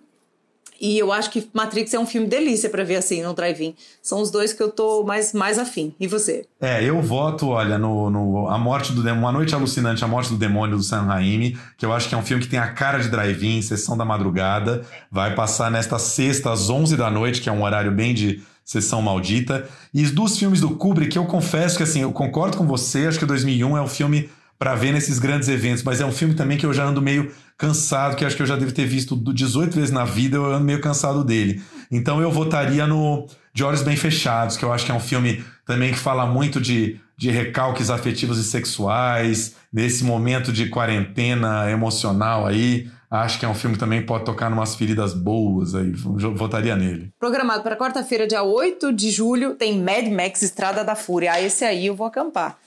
E eu acho que Matrix é um filme delícia para ver assim no drive-in. São os dois que eu tô mais, mais afim. E você? É, eu voto, olha, no, no A Morte do Demônio, Uma Noite Alucinante, A Morte do Demônio do Sam Raimi, que eu acho que é um filme que tem a cara de drive-in, sessão da madrugada. Vai passar nesta sexta às 11 da noite, que é um horário bem de sessão maldita. E os dois filmes do Kubrick, eu confesso que assim, eu concordo com você, acho que 2001 é um filme para ver nesses grandes eventos, mas é um filme também que eu já ando meio cansado, que acho que eu já devo ter visto 18 vezes na vida, eu ando meio cansado dele. Então eu votaria no De Olhos Bem Fechados, que eu acho que é um filme também que fala muito de, de recalques afetivos e sexuais, nesse momento de quarentena emocional aí. Acho que é um filme que também pode tocar numas feridas boas aí. Votaria nele. Programado para quarta-feira, dia 8 de julho, tem Mad Max Estrada da Fúria. Ah, esse aí eu vou acampar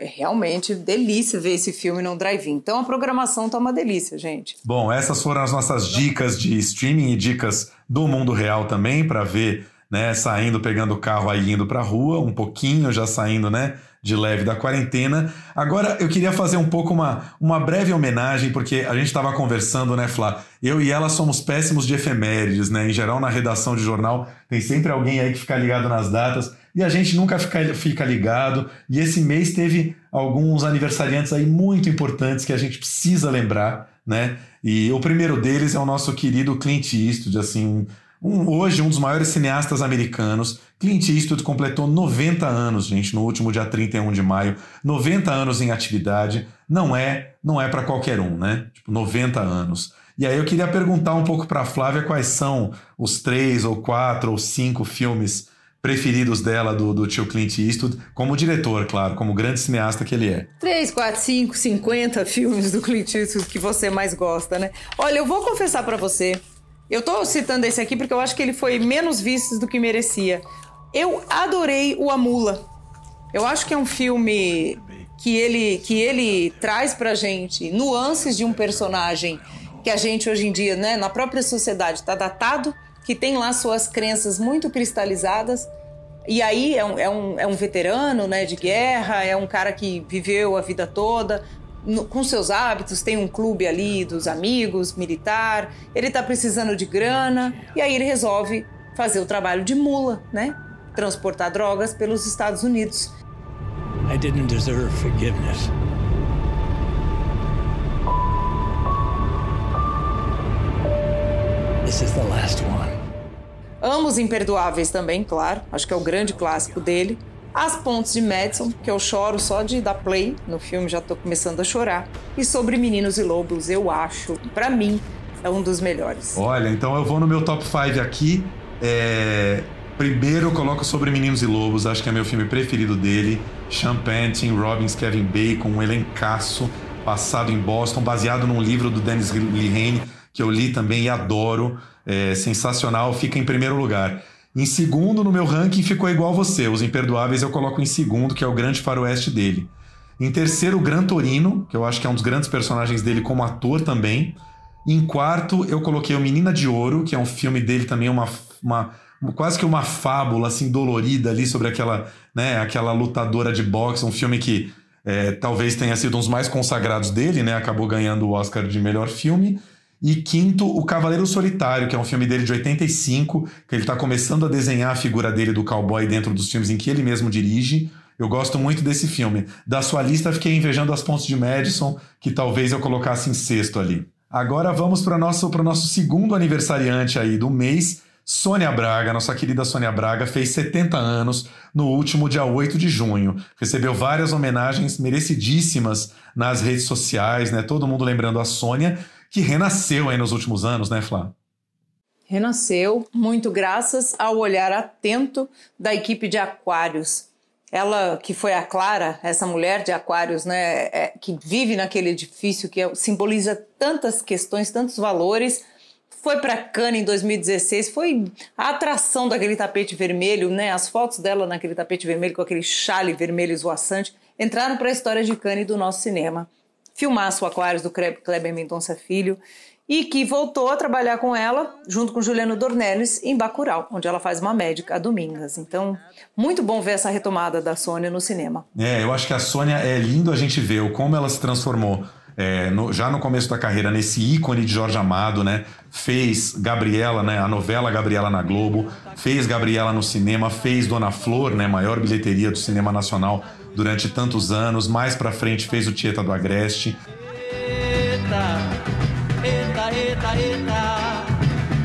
é realmente delícia ver esse filme no drive-in. Então a programação tá uma delícia, gente. Bom, essas foram as nossas dicas de streaming e dicas do mundo real também para ver, né, saindo, pegando o carro aí indo para rua, um pouquinho já saindo, né, de leve da quarentena. Agora eu queria fazer um pouco uma, uma breve homenagem, porque a gente estava conversando, né, Flá? Eu e ela somos péssimos de efemérides, né? Em geral, na redação de jornal, tem sempre alguém aí que fica ligado nas datas e a gente nunca fica, fica ligado. E esse mês teve alguns aniversariantes aí muito importantes que a gente precisa lembrar, né? E o primeiro deles é o nosso querido Clint Eastwood, assim, um, hoje um dos maiores cineastas americanos. Clint Eastwood completou 90 anos, gente, no último dia 31 de maio. 90 anos em atividade. Não é, não é para qualquer um, né? Tipo, 90 anos. E aí eu queria perguntar um pouco para Flávia quais são os três ou quatro ou cinco filmes preferidos dela, do, do tio Clint Eastwood, como diretor, claro, como grande cineasta que ele é. 3, 4, 5, 50 filmes do Clint Eastwood que você mais gosta, né? Olha, eu vou confessar para você, eu tô citando esse aqui porque eu acho que ele foi menos visto do que merecia. Eu adorei o Amula. Eu acho que é um filme que ele, que ele traz pra gente nuances de um personagem que a gente hoje em dia, né, na própria sociedade, está datado que tem lá suas crenças muito cristalizadas E aí é um, é um, é um veterano né, de guerra, é um cara que viveu a vida toda, no, com seus hábitos, tem um clube ali dos amigos, militar, ele está precisando de grana, e aí ele resolve fazer o trabalho de mula, né? Transportar drogas pelos Estados Unidos. I didn't deserve forgiveness. This is the last one. Ambos imperdoáveis também, claro. Acho que é o grande clássico dele. As Pontes de Madison, que eu choro só de dar play no filme, já tô começando a chorar. E sobre Meninos e Lobos, eu acho, para mim, é um dos melhores. Olha, então eu vou no meu top 5 aqui. É... Primeiro eu coloco sobre Meninos e Lobos, acho que é meu filme preferido dele. Sean Penn, Robbins, Kevin Bacon, um elencaço passado em Boston, baseado num livro do Dennis Lehane, que eu li também e adoro. É sensacional, fica em primeiro lugar. Em segundo, no meu ranking, ficou igual você. Os Imperdoáveis eu coloco em segundo, que é o grande faroeste dele. Em terceiro, o Gran Torino, que eu acho que é um dos grandes personagens dele como ator também. Em quarto, eu coloquei o Menina de Ouro, que é um filme dele também, uma, uma quase que uma fábula assim dolorida ali sobre aquela, né, aquela lutadora de boxe, um filme que é, talvez tenha sido um dos mais consagrados dele, né? Acabou ganhando o Oscar de melhor filme. E quinto, O Cavaleiro Solitário, que é um filme dele de 85, que ele está começando a desenhar a figura dele do cowboy dentro dos filmes em que ele mesmo dirige. Eu gosto muito desse filme. Da sua lista, fiquei invejando As Pontes de Madison, que talvez eu colocasse em sexto ali. Agora vamos para o nosso, nosso segundo aniversariante aí do mês. Sônia Braga, nossa querida Sônia Braga, fez 70 anos no último dia 8 de junho. Recebeu várias homenagens merecidíssimas nas redes sociais, né? Todo mundo lembrando a Sônia que renasceu aí nos últimos anos, né, Flá? Renasceu muito graças ao olhar atento da equipe de Aquários. Ela, que foi a Clara, essa mulher de Aquários, né, é, que vive naquele edifício que é, simboliza tantas questões, tantos valores, foi para Cannes em 2016, foi a atração daquele tapete vermelho, né? As fotos dela naquele tapete vermelho com aquele chale vermelho esvoaçante entraram para a história de Cannes do nosso cinema filmaço Aquários do Kleber Mendonça Filho e que voltou a trabalhar com ela, junto com Juliano Dornelles, em Bacurau, onde ela faz uma médica a Domingas. Então, muito bom ver essa retomada da Sônia no cinema. É, eu acho que a Sônia é lindo a gente ver como ela se transformou é, no, já no começo da carreira nesse ícone de Jorge Amado, né? Fez Gabriela, né? A novela Gabriela na Globo, fez Gabriela no cinema, fez Dona Flor, né? Maior bilheteria do cinema nacional durante tantos anos. Mais pra frente fez o Tieta do Agreste. Eita, eita, eita, eita.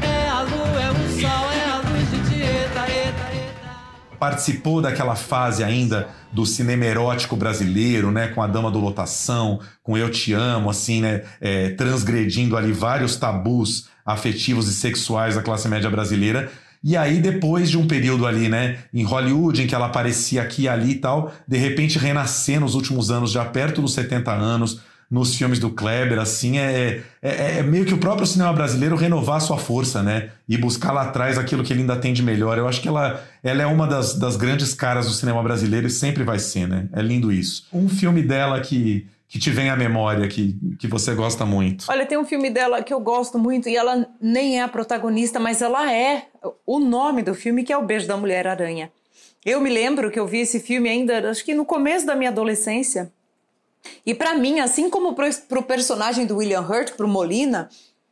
É a lua, é o sol, é a luz de Tieta, eita, eita. Participou daquela fase ainda do cinema erótico brasileiro, né? Com a Dama do Lotação, com Eu Te Amo, assim, né? É, transgredindo ali vários tabus afetivos e sexuais da classe média brasileira e aí, depois de um período ali, né, em Hollywood, em que ela aparecia aqui e ali e tal, de repente renascer nos últimos anos, já perto dos 70 anos, nos filmes do Kleber, assim, é, é, é, meio que o próprio cinema brasileiro renovar sua força, né? E buscar lá atrás aquilo que ele ainda tem de melhor. Eu acho que ela, ela é uma das, das grandes caras do cinema brasileiro e sempre vai ser, né? É lindo isso. Um filme dela que que te vem à memória, que, que você gosta muito? Olha, tem um filme dela que eu gosto muito e ela nem é a protagonista, mas ela é o nome do filme, que é O Beijo da Mulher Aranha. Eu me lembro que eu vi esse filme ainda, acho que no começo da minha adolescência. E para mim, assim como para o personagem do William Hurt, para o Molina,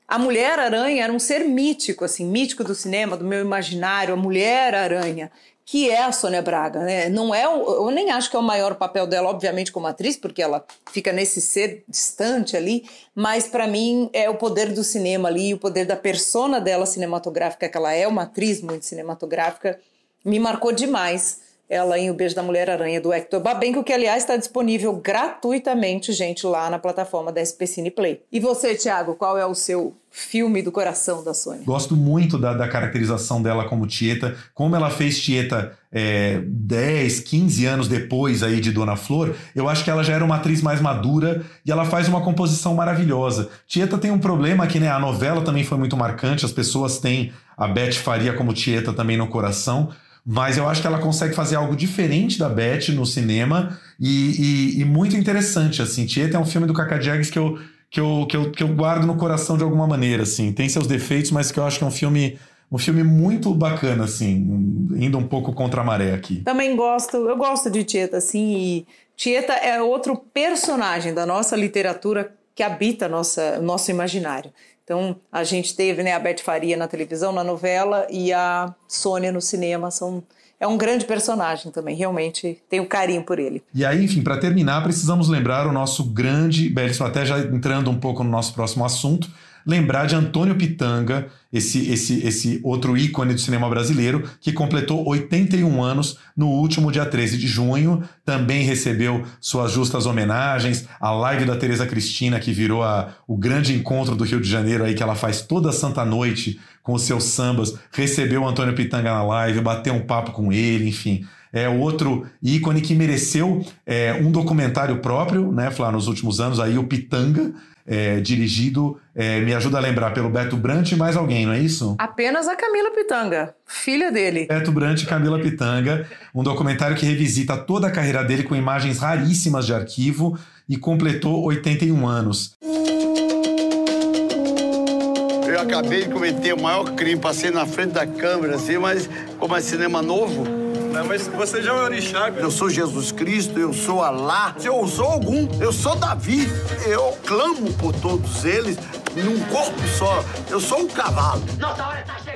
a Mulher Aranha era um ser mítico, assim, mítico do cinema, do meu imaginário, a Mulher Aranha que é a Sônia Braga, né? Não é, o, eu nem acho que é o maior papel dela, obviamente, como atriz, porque ela fica nesse ser distante ali, mas para mim é o poder do cinema ali, o poder da persona dela cinematográfica, que ela é uma atriz muito cinematográfica, me marcou demais ela em O Beijo da Mulher Aranha do Hector Babenco, que aliás está disponível gratuitamente, gente, lá na plataforma da SP Cine Play. E você, Thiago, qual é o seu filme do coração da Sônia? Gosto muito da, da caracterização dela como Tieta, como ela fez Tieta é, 10, 15 anos depois aí de Dona Flor, eu acho que ela já era uma atriz mais madura e ela faz uma composição maravilhosa. Tieta tem um problema que né, a novela também foi muito marcante, as pessoas têm a Beth Faria como Tieta também no coração, mas eu acho que ela consegue fazer algo diferente da Beth no cinema e, e, e muito interessante, assim. Tieta é um filme do Cacá Jags que eu, que, eu, que, eu, que eu guardo no coração de alguma maneira, assim. Tem seus defeitos, mas que eu acho que é um filme um filme muito bacana, assim, indo um pouco contra a maré aqui. Também gosto, eu gosto de Tieta, assim, e Tieta é outro personagem da nossa literatura que habita nossa, nosso imaginário. Então, a gente teve né, a Beth Faria na televisão, na novela, e a Sônia no cinema. São, é um grande personagem também, realmente tenho carinho por ele. E aí, enfim, para terminar, precisamos lembrar o nosso grande, belíssimo, até já entrando um pouco no nosso próximo assunto, lembrar de Antônio Pitanga, esse, esse, esse outro ícone do cinema brasileiro, que completou 81 anos no último dia 13 de junho. Também recebeu suas justas homenagens. A live da Tereza Cristina, que virou a, o grande encontro do Rio de Janeiro, aí que ela faz toda santa noite com os seus sambas, recebeu Antônio Pitanga na live, bateu um papo com ele, enfim é outro ícone que mereceu é, um documentário próprio, né, Flá, nos últimos anos, aí o Pitanga, é, dirigido, é, me ajuda a lembrar, pelo Beto Brant e mais alguém, não é isso? Apenas a Camila Pitanga, filha dele. Beto Brant e Camila Pitanga, um documentário que revisita toda a carreira dele com imagens raríssimas de arquivo e completou 81 anos. Eu acabei de cometer o maior crime, passei na frente da câmera, assim, mas como é cinema novo, não, mas você já é o orixá. Eu sou Jesus Cristo, eu sou Alá. Se eu sou algum, eu sou Davi. Eu clamo por todos eles num corpo só. Eu sou um cavalo.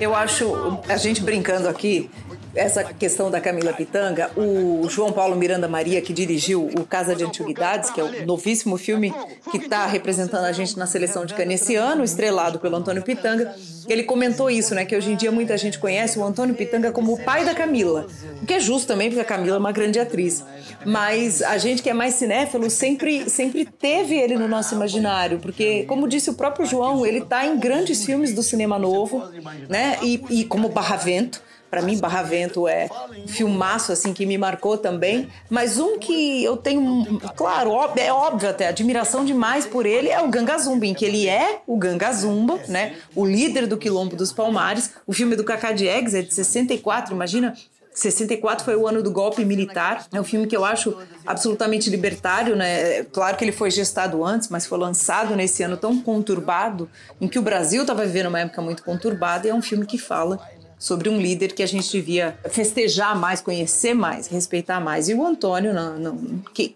Eu acho, a gente brincando aqui, essa questão da Camila Pitanga, o João Paulo Miranda Maria, que dirigiu o Casa de Antiguidades, que é o novíssimo filme que está representando a gente na seleção de Cannes esse ano, estrelado pelo Antônio Pitanga, ele comentou isso, né? Que hoje em dia muita gente conhece o Antônio Pitanga como o pai da Camila. O que é justo também, porque a Camila é uma grande atriz. Mas a gente que é mais cinéfilo sempre, sempre teve ele no nosso imaginário, porque, como disse o próprio João, ele está em grandes filmes do cinema novo, né? E, e como Barravento para mim, Barravento é um filmaço assim que me marcou também. Mas um que eu tenho, claro, é óbvio até, admiração demais por ele é o Ganga Zumba, em que ele é o Ganga Zumba, né? O líder do Quilombo dos Palmares. O filme do Cacá Diegues é de 64, imagina 64 foi o ano do golpe militar. É um filme que eu acho absolutamente libertário, né? Claro que ele foi gestado antes, mas foi lançado nesse ano tão conturbado, em que o Brasil estava vivendo uma época muito conturbada, e é um filme que fala sobre um líder que a gente devia festejar mais, conhecer mais, respeitar mais. E o Antônio, não, não,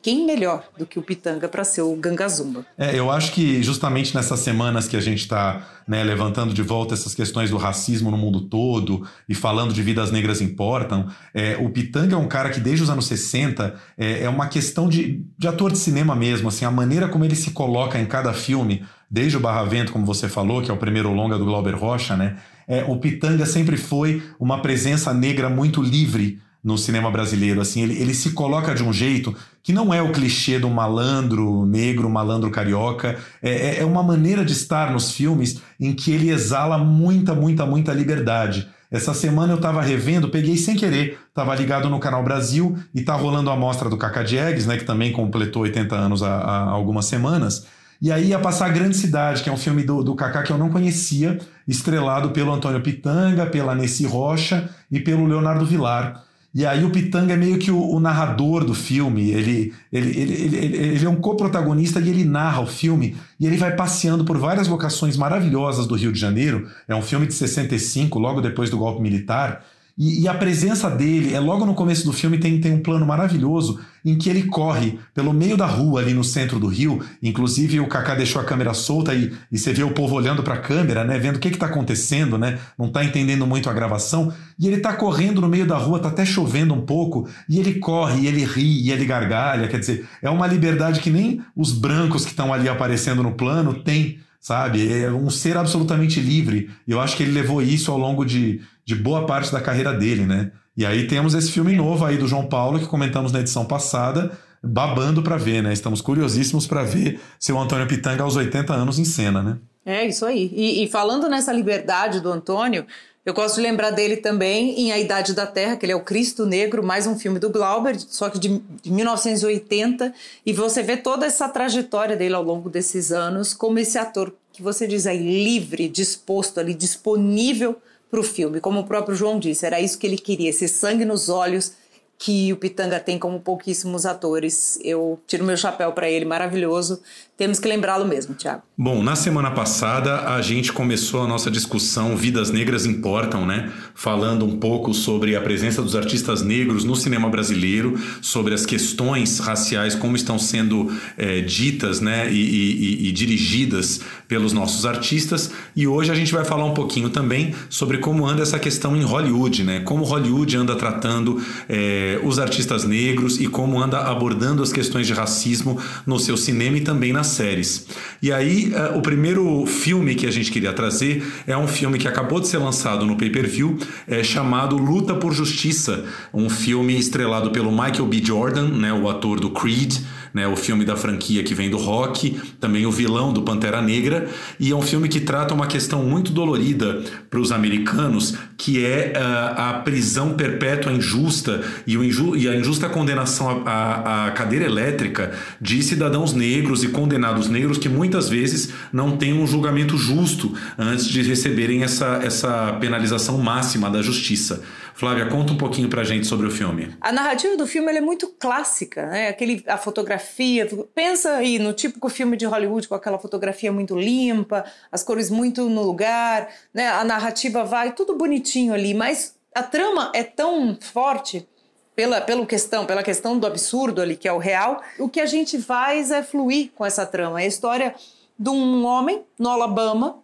quem melhor do que o Pitanga para ser o Gangazumba? É, eu acho que justamente nessas semanas que a gente está né, levantando de volta essas questões do racismo no mundo todo e falando de vidas negras importam, é, o Pitanga é um cara que desde os anos 60 é, é uma questão de, de ator de cinema mesmo, assim, a maneira como ele se coloca em cada filme, desde o Barra Vento, como você falou, que é o primeiro longa do Glauber Rocha, né? É, o Pitanga sempre foi uma presença negra muito livre no cinema brasileiro. Assim, ele, ele se coloca de um jeito que não é o clichê do malandro negro, malandro carioca. É, é, é uma maneira de estar nos filmes em que ele exala muita, muita, muita liberdade. Essa semana eu estava revendo, peguei sem querer, estava ligado no Canal Brasil e tá rolando a mostra do Cacá Diegues, né, que também completou 80 anos há, há algumas semanas. E aí ia passar a Grande Cidade, que é um filme do, do Kaká que eu não conhecia, estrelado pelo Antônio Pitanga, pela Nessi Rocha e pelo Leonardo Vilar. E aí o Pitanga é meio que o, o narrador do filme, ele, ele, ele, ele, ele é um coprotagonista e ele narra o filme, e ele vai passeando por várias locações maravilhosas do Rio de Janeiro. É um filme de 65, logo depois do golpe militar, e, e, a presença dele é logo no começo do filme tem, tem um plano maravilhoso em que ele corre pelo meio da rua ali no centro do Rio. Inclusive o Kaká deixou a câmera solta e, e você vê o povo olhando para a câmera, né, vendo o que está acontecendo, né, não está entendendo muito a gravação. E ele está correndo no meio da rua, está até chovendo um pouco, e ele corre, e ele ri, e ele gargalha. Quer dizer, é uma liberdade que nem os brancos que estão ali aparecendo no plano têm sabe? É um ser absolutamente livre. E eu acho que ele levou isso ao longo de, de boa parte da carreira dele, né? E aí temos esse filme novo aí do João Paulo que comentamos na edição passada, babando para ver, né? Estamos curiosíssimos para ver seu Antônio Pitanga aos 80 anos em cena, né? É isso aí. E, e falando nessa liberdade do Antônio, eu gosto de lembrar dele também em A Idade da Terra, que ele é o Cristo Negro, mais um filme do Glauber, só que de, de 1980, e você vê toda essa trajetória dele ao longo desses anos como esse ator que você diz aí livre, disposto ali, disponível para o filme. Como o próprio João disse, era isso que ele queria, esse sangue nos olhos que o Pitanga tem como pouquíssimos atores. Eu tiro meu chapéu para ele, maravilhoso temos que lembrá-lo mesmo, Tiago. Bom, na semana passada a gente começou a nossa discussão Vidas Negras Importam, né? Falando um pouco sobre a presença dos artistas negros no cinema brasileiro, sobre as questões raciais, como estão sendo é, ditas né? E, e, e, dirigidas pelos nossos artistas. E hoje a gente vai falar um pouquinho também sobre como anda essa questão em Hollywood, né? Como Hollywood anda tratando é, os artistas negros e como anda abordando as questões de racismo no seu cinema e também nas séries. E aí, uh, o primeiro filme que a gente queria trazer é um filme que acabou de ser lançado no pay-per-view, é, chamado Luta por Justiça, um filme estrelado pelo Michael B. Jordan, né, o ator do Creed, né, o filme da franquia que vem do rock, também o vilão do Pantera Negra, e é um filme que trata uma questão muito dolorida para os americanos, que é uh, a prisão perpétua injusta e, inju e a injusta condenação à, à cadeira elétrica de cidadãos negros e condenados negros que muitas vezes não têm um julgamento justo antes de receberem essa, essa penalização máxima da justiça. Flávia, conta um pouquinho pra gente sobre o filme. A narrativa do filme é muito clássica, né? Aquele, a fotografia. Pensa aí no típico filme de Hollywood com aquela fotografia muito limpa, as cores muito no lugar, né? A narrativa vai tudo bonitinho ali, mas a trama é tão forte pela, pela questão, pela questão do absurdo ali, que é o real, o que a gente faz é fluir com essa trama. É a história de um homem no Alabama,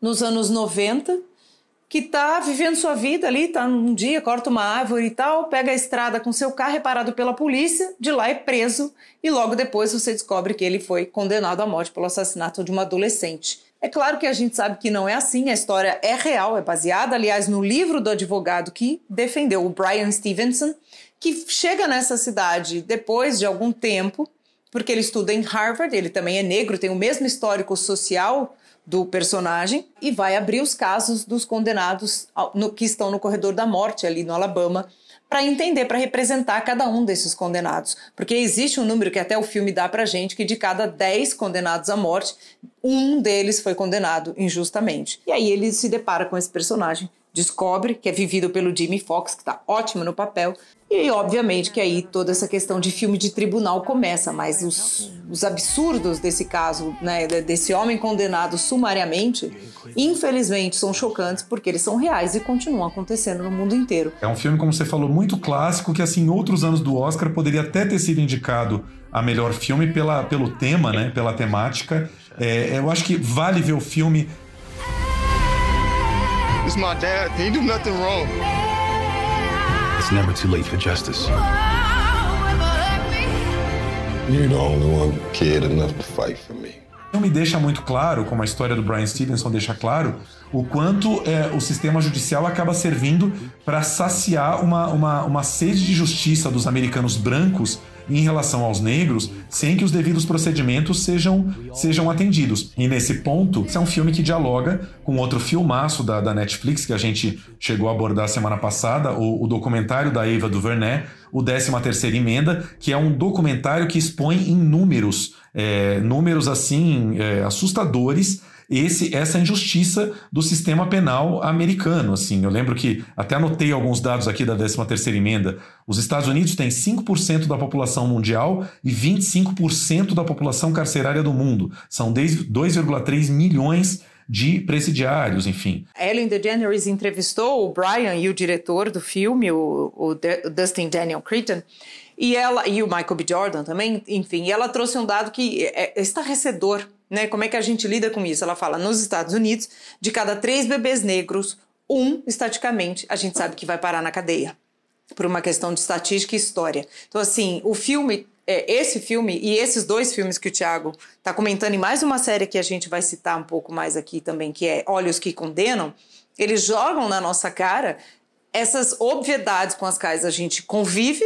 nos anos 90, que está vivendo sua vida ali, tá um dia, corta uma árvore e tal, pega a estrada com seu carro reparado pela polícia, de lá é preso e logo depois você descobre que ele foi condenado à morte pelo assassinato de uma adolescente. É claro que a gente sabe que não é assim, a história é real, é baseada, aliás, no livro do advogado que defendeu o Brian Stevenson, que chega nessa cidade depois de algum tempo, porque ele estuda em Harvard, ele também é negro, tem o mesmo histórico social do personagem e vai abrir os casos dos condenados no, que estão no corredor da morte ali no Alabama para entender, para representar cada um desses condenados. Porque existe um número que até o filme dá para gente que de cada 10 condenados à morte, um deles foi condenado injustamente. E aí ele se depara com esse personagem descobre, que é vivido pelo Jimmy Fox, que está ótimo no papel. E obviamente que aí toda essa questão de filme de tribunal começa, mas os, os absurdos desse caso, né, desse homem condenado sumariamente, infelizmente são chocantes porque eles são reais e continuam acontecendo no mundo inteiro. É um filme, como você falou, muito clássico que assim, em outros anos do Oscar poderia até ter sido indicado a melhor filme pela, pelo tema, né, pela temática. É, eu acho que vale ver o filme It's my dad. He didn't do nothing wrong. It's never too late for justice. You're the only one cared enough to fight for me. Não me deixa muito claro, como a história do Brian Stevenson deixa claro, o quanto é, o sistema judicial acaba servindo para saciar uma, uma, uma sede de justiça dos americanos brancos em relação aos negros sem que os devidos procedimentos sejam, sejam atendidos. E nesse ponto, esse é um filme que dialoga com outro filmaço da, da Netflix que a gente chegou a abordar semana passada, o, o documentário da Eva DuVernay, o 13 Terceira Emenda, que é um documentário que expõe em números, é, números assim é, assustadores esse essa injustiça do sistema penal americano. Assim, eu lembro que até anotei alguns dados aqui da 13ª emenda. Os Estados Unidos têm 5% da população mundial e 25% da população carcerária do mundo. São 2,3 milhões de presidiários, enfim. Ellen DeGeneres entrevistou o Brian e o diretor do filme, o, o Dustin Daniel Cretton, e ela e o Michael B. Jordan também, enfim, ela trouxe um dado que é, é estarrecedor né? Como é que a gente lida com isso? Ela fala: nos Estados Unidos, de cada três bebês negros, um, estaticamente, a gente sabe que vai parar na cadeia. Por uma questão de estatística e história. Então, assim, o filme, é, esse filme e esses dois filmes que o Thiago está comentando, e mais uma série que a gente vai citar um pouco mais aqui também, que é Olhos que Condenam, eles jogam na nossa cara essas obviedades com as quais a gente convive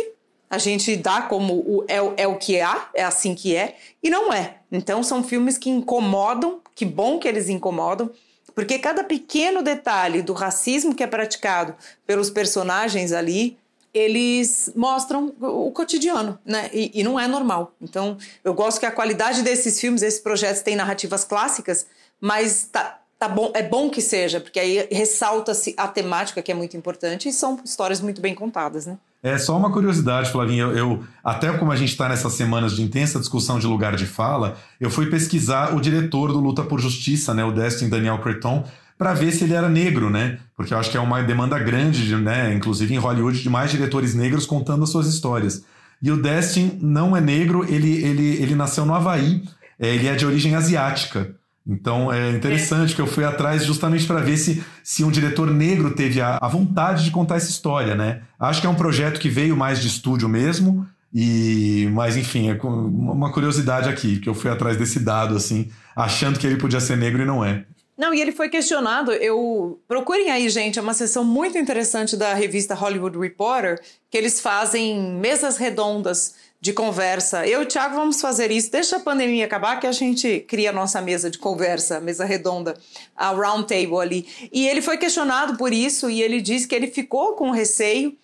a gente dá como o, é, é o que há, é assim que é, e não é. Então são filmes que incomodam, que bom que eles incomodam, porque cada pequeno detalhe do racismo que é praticado pelos personagens ali, eles mostram o cotidiano, né? E, e não é normal. Então eu gosto que a qualidade desses filmes, esses projetos têm narrativas clássicas, mas tá, tá bom, é bom que seja, porque aí ressalta-se a temática que é muito importante e são histórias muito bem contadas, né? É só uma curiosidade, Flavinho. Eu, eu até como a gente está nessas semanas de intensa discussão de lugar de fala, eu fui pesquisar o diretor do Luta por Justiça, né, o Destin Daniel Creton, para ver se ele era negro, né? Porque eu acho que é uma demanda grande, né, inclusive em Hollywood, de mais diretores negros contando as suas histórias. E o Destin não é negro, ele, ele, ele nasceu no Havaí, é, ele é de origem asiática. Então é interessante é. que eu fui atrás justamente para ver se, se um diretor negro teve a, a, vontade de contar essa história, né? Acho que é um projeto que veio mais de estúdio mesmo, e mas enfim, é uma curiosidade aqui, que eu fui atrás desse dado, assim, achando que ele podia ser negro e não é. Não, e ele foi questionado. Eu procurem aí, gente, é uma sessão muito interessante da revista Hollywood Reporter, que eles fazem mesas redondas de conversa. Eu e o Thiago vamos fazer isso. Deixa a pandemia acabar que a gente cria a nossa mesa de conversa, mesa redonda, a round table ali. E ele foi questionado por isso e ele disse que ele ficou com receio,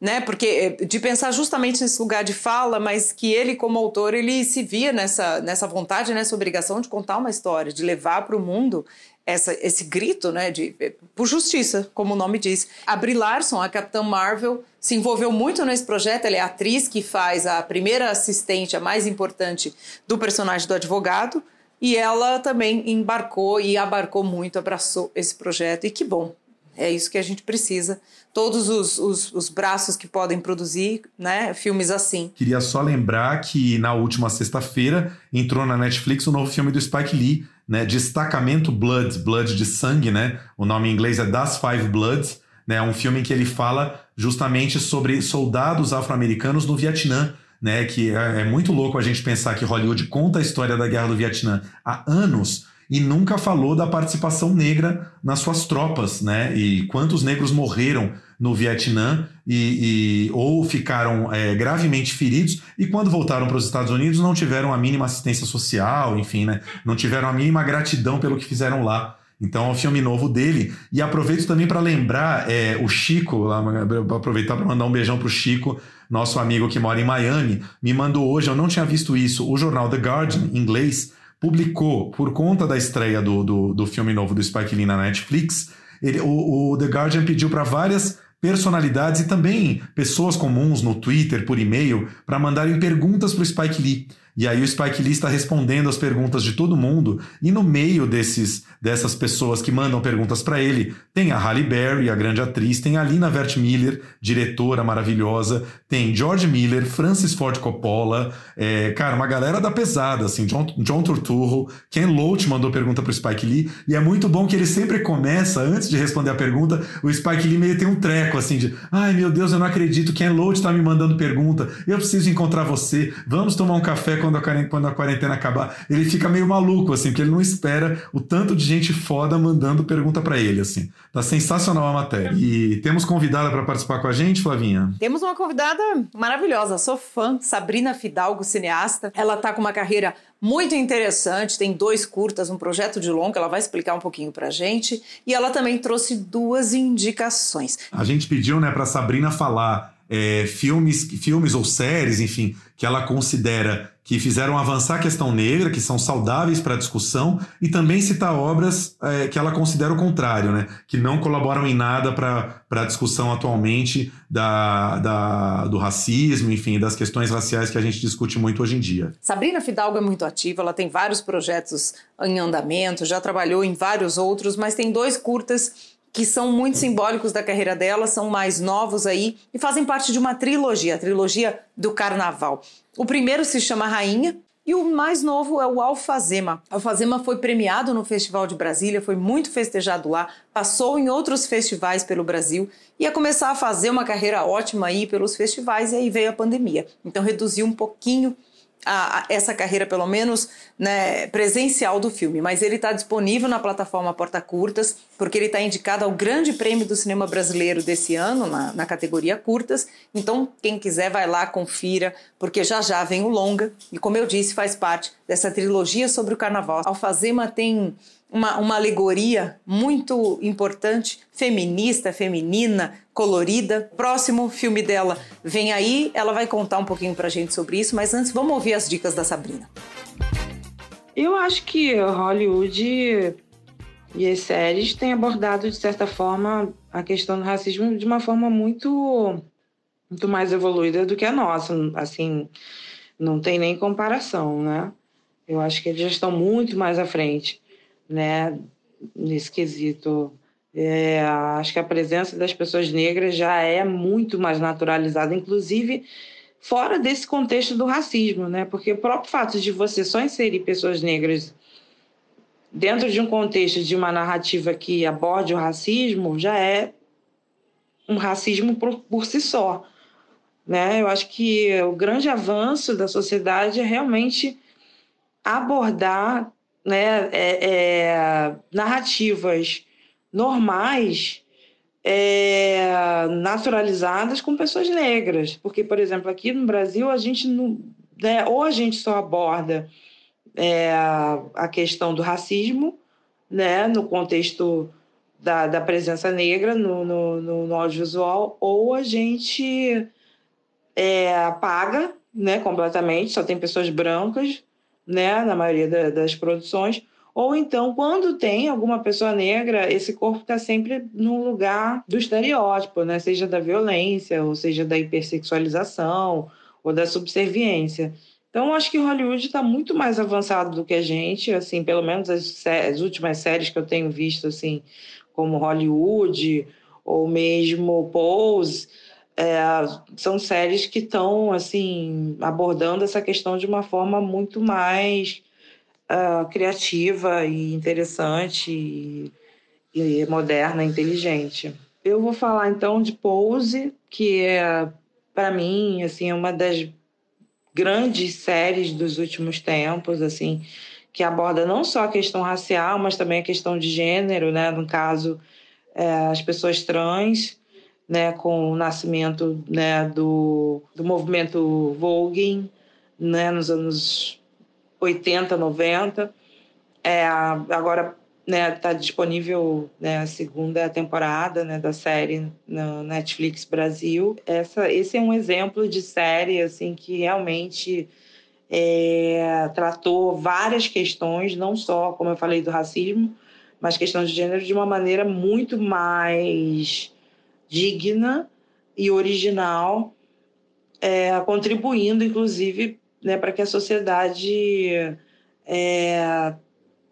né? Porque eh, de pensar justamente nesse lugar de fala, mas que ele como autor ele se via nessa nessa vontade, nessa obrigação de contar uma história, de levar para o mundo essa, esse grito, né, de por justiça, como o nome diz. A Brie Larson, a Capitã Marvel, se envolveu muito nesse projeto. Ela é a atriz que faz a primeira assistente, a mais importante do personagem do advogado. E ela também embarcou e abarcou muito, abraçou esse projeto. E que bom, é isso que a gente precisa. Todos os, os, os, braços que podem produzir né, filmes assim. Queria só lembrar que na última sexta-feira entrou na Netflix o novo filme do Spike Lee, né, Destacamento Blood, Blood de sangue, né? O nome em inglês é Das Five Bloods, né? Um filme em que ele fala justamente sobre soldados afro-americanos no Vietnã, né? Que é, é muito louco a gente pensar que Hollywood conta a história da Guerra do Vietnã há anos e nunca falou da participação negra nas suas tropas, né? E quantos negros morreram no Vietnã e, e ou ficaram é, gravemente feridos e quando voltaram para os Estados Unidos não tiveram a mínima assistência social, enfim, né? Não tiveram a mínima gratidão pelo que fizeram lá. Então é um filme novo dele. E aproveito também para lembrar é, o Chico, aproveitar para mandar um beijão para o Chico, nosso amigo que mora em Miami, me mandou hoje, eu não tinha visto isso, o jornal The Guardian, em inglês, publicou, por conta da estreia do, do, do filme novo do Spike Lee na Netflix, ele, o, o The Guardian pediu para várias personalidades e também pessoas comuns no Twitter, por e-mail, para mandarem perguntas para o Spike Lee. E aí o Spike Lee está respondendo as perguntas de todo mundo, e no meio desses dessas pessoas que mandam perguntas para ele, tem a Halle Berry, a grande atriz, tem a Lina Vert Miller, diretora maravilhosa, tem George Miller, Francis Ford Coppola, é, cara, uma galera da pesada, assim, John, John Turturro, Ken Loach mandou pergunta pro Spike Lee, e é muito bom que ele sempre começa, antes de responder a pergunta, o Spike Lee meio tem um treco, assim, de ai meu Deus, eu não acredito, Ken Loach tá me mandando pergunta, eu preciso encontrar você, vamos tomar um café quando a, quando a quarentena acabar. Ele fica meio maluco, assim, porque ele não espera o tanto de gente foda mandando pergunta para ele, assim. Tá sensacional a matéria. E temos convidada para participar com a gente, Flavinha? Temos uma convidada maravilhosa. Sou fã, Sabrina Fidalgo, cineasta. Ela tá com uma carreira muito interessante, tem dois curtas, um projeto de longa, ela vai explicar um pouquinho pra gente. E ela também trouxe duas indicações. A gente pediu, né, pra Sabrina falar é, filmes, filmes ou séries, enfim, que ela considera que fizeram avançar a questão negra, que são saudáveis para a discussão, e também citar obras é, que ela considera o contrário, né? que não colaboram em nada para a discussão atualmente da, da, do racismo, enfim, das questões raciais que a gente discute muito hoje em dia. Sabrina Fidalgo é muito ativa, ela tem vários projetos em andamento, já trabalhou em vários outros, mas tem dois curtas que são muito simbólicos da carreira dela, são mais novos aí e fazem parte de uma trilogia, a trilogia do Carnaval. O primeiro se chama Rainha e o mais novo é o Alfazema. Alfazema foi premiado no Festival de Brasília, foi muito festejado lá, passou em outros festivais pelo Brasil, ia começar a fazer uma carreira ótima aí pelos festivais e aí veio a pandemia. Então reduziu um pouquinho a, a, essa carreira, pelo menos né, presencial do filme, mas ele está disponível na plataforma Porta Curtas, porque ele está indicado ao Grande Prêmio do Cinema Brasileiro desse ano, na, na, categoria Curtas. Então, quem quiser, vai lá, confira, porque já já vem o longa, e como eu disse, faz parte dessa trilogia sobre o carnaval. Alfazema tem uma, uma alegoria muito importante, feminista, feminina, colorida. Próximo filme dela vem aí, ela vai contar um pouquinho pra gente sobre isso, mas antes vamos ouvir as dicas da Sabrina. Eu acho que Hollywood e as séries têm abordado, de certa forma, a questão do racismo de uma forma muito muito mais evoluída do que a nossa, assim, não tem nem comparação, né? Eu acho que eles já estão muito mais à frente, né, nesse quesito. É, acho que a presença das pessoas negras já é muito mais naturalizada, inclusive fora desse contexto do racismo, né? Porque o próprio fato de você só inserir pessoas negras dentro de um contexto de uma narrativa que aborde o racismo já é um racismo por, por si só. Né? Eu acho que o grande avanço da sociedade é realmente abordar né, é, é, narrativas normais, é, naturalizadas com pessoas negras. Porque, por exemplo, aqui no Brasil, a gente não, né, ou a gente só aborda é, a questão do racismo, né, no contexto da, da presença negra no, no, no, audiovisual, ou a gente é, apaga né, completamente, só tem pessoas brancas né, na maioria da, das produções, ou então, quando tem alguma pessoa negra, esse corpo está sempre no lugar do estereótipo, né? seja da violência, ou seja da hipersexualização, ou da subserviência. Então, acho que Hollywood está muito mais avançado do que a gente, assim, pelo menos as, as, últimas séries que eu tenho visto, assim, como Hollywood ou mesmo Pose, é, são séries que estão, assim, abordando essa questão de uma forma muito mais uh, criativa e interessante e, e moderna, inteligente. Eu vou falar então de Pose, que é para mim assim uma das grandes séries dos últimos tempos, assim, que aborda não só a questão racial, mas também a questão de gênero, né? No caso, é, as pessoas trans, né? Com o nascimento né? do, do movimento Vogue, né? Nos anos 80, 90. É, agora né, tá disponível né, a segunda temporada né, da série na Netflix Brasil. Essa, esse é um exemplo de série assim que realmente é, tratou várias questões, não só, como eu falei, do racismo, mas questões de gênero de uma maneira muito mais digna e original, é, contribuindo, inclusive, né, para que a sociedade é,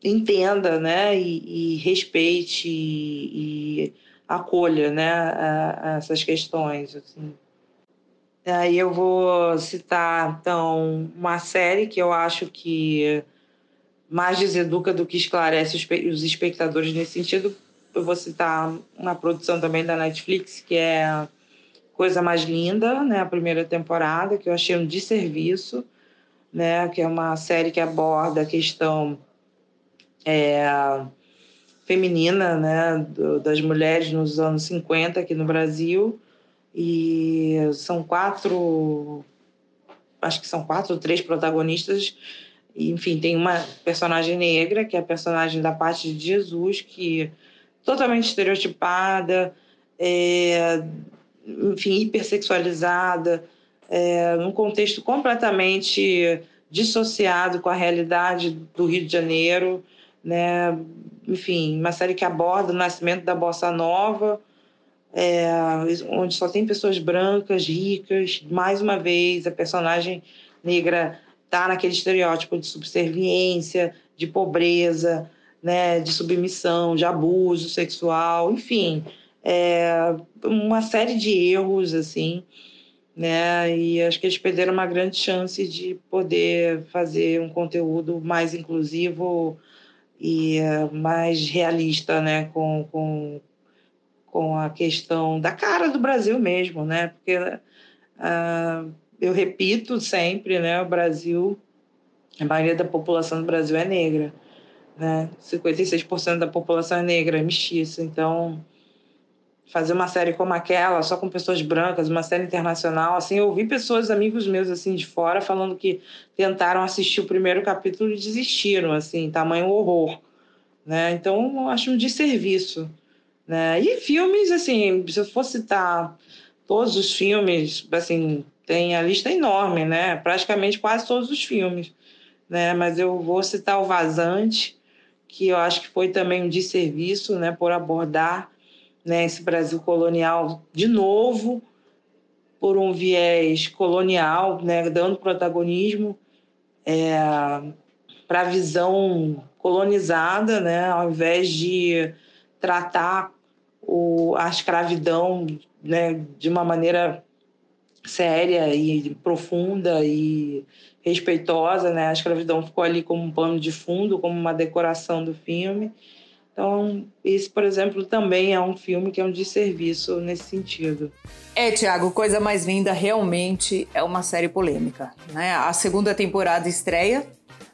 entenda, né, e, e respeite e, e, acolha, né, a, a essas questões. Assim. Aí eu vou citar então uma série que eu acho que mais deseduca do que esclarece os espectadores nesse sentido. Eu vou citar uma produção também da Netflix que é Coisa Mais Linda, né, a primeira temporada, que eu achei um desserviço, né, que é uma série que aborda a questão é, feminina né, do, das mulheres nos anos 50 aqui no Brasil. E são quatro, acho que são quatro ou três protagonistas. Enfim, tem uma personagem negra, que é a personagem da parte de Jesus, que totalmente estereotipada, é, enfim, hipersexualizada, é, num contexto completamente dissociado com a realidade do Rio de Janeiro né? Enfim, uma série que aborda o nascimento da bossa nova, é, onde só tem pessoas brancas, ricas. Mais uma vez, a personagem negra está naquele estereótipo de subserviência, de pobreza, né, de submissão, de abuso sexual, enfim, é, uma série de erros assim, né? E acho que eles perderam uma grande chance de poder fazer um conteúdo mais inclusivo e uh, mais realista, né, com, com, com a questão da cara do Brasil mesmo, né, porque uh, eu repito sempre, né, o Brasil, a maioria da população do Brasil é negra, né, 56% da população é negra, é mestiça, então fazer uma série como aquela, só com pessoas brancas, uma série internacional, assim, eu ouvi pessoas, amigos meus, assim, de fora, falando que tentaram assistir o primeiro capítulo e desistiram, assim, tamanho horror, né? Então, eu acho um desserviço, né? E filmes, assim, se eu for citar todos os filmes, assim, tem a lista enorme, né? Praticamente quase todos os filmes, né? Mas eu vou citar o Vazante, que eu acho que foi também um desserviço, né, por abordar né, esse Brasil colonial de novo, por um viés colonial, né, dando protagonismo é, para a visão colonizada, né, ao invés de tratar o, a escravidão né, de uma maneira séria e profunda e respeitosa, né? A escravidão ficou ali como um pano de fundo, como uma decoração do filme. Então, esse, por exemplo, também é um filme que é um desserviço nesse sentido. É, Tiago, Coisa Mais Linda realmente é uma série polêmica. Né? A segunda temporada estreia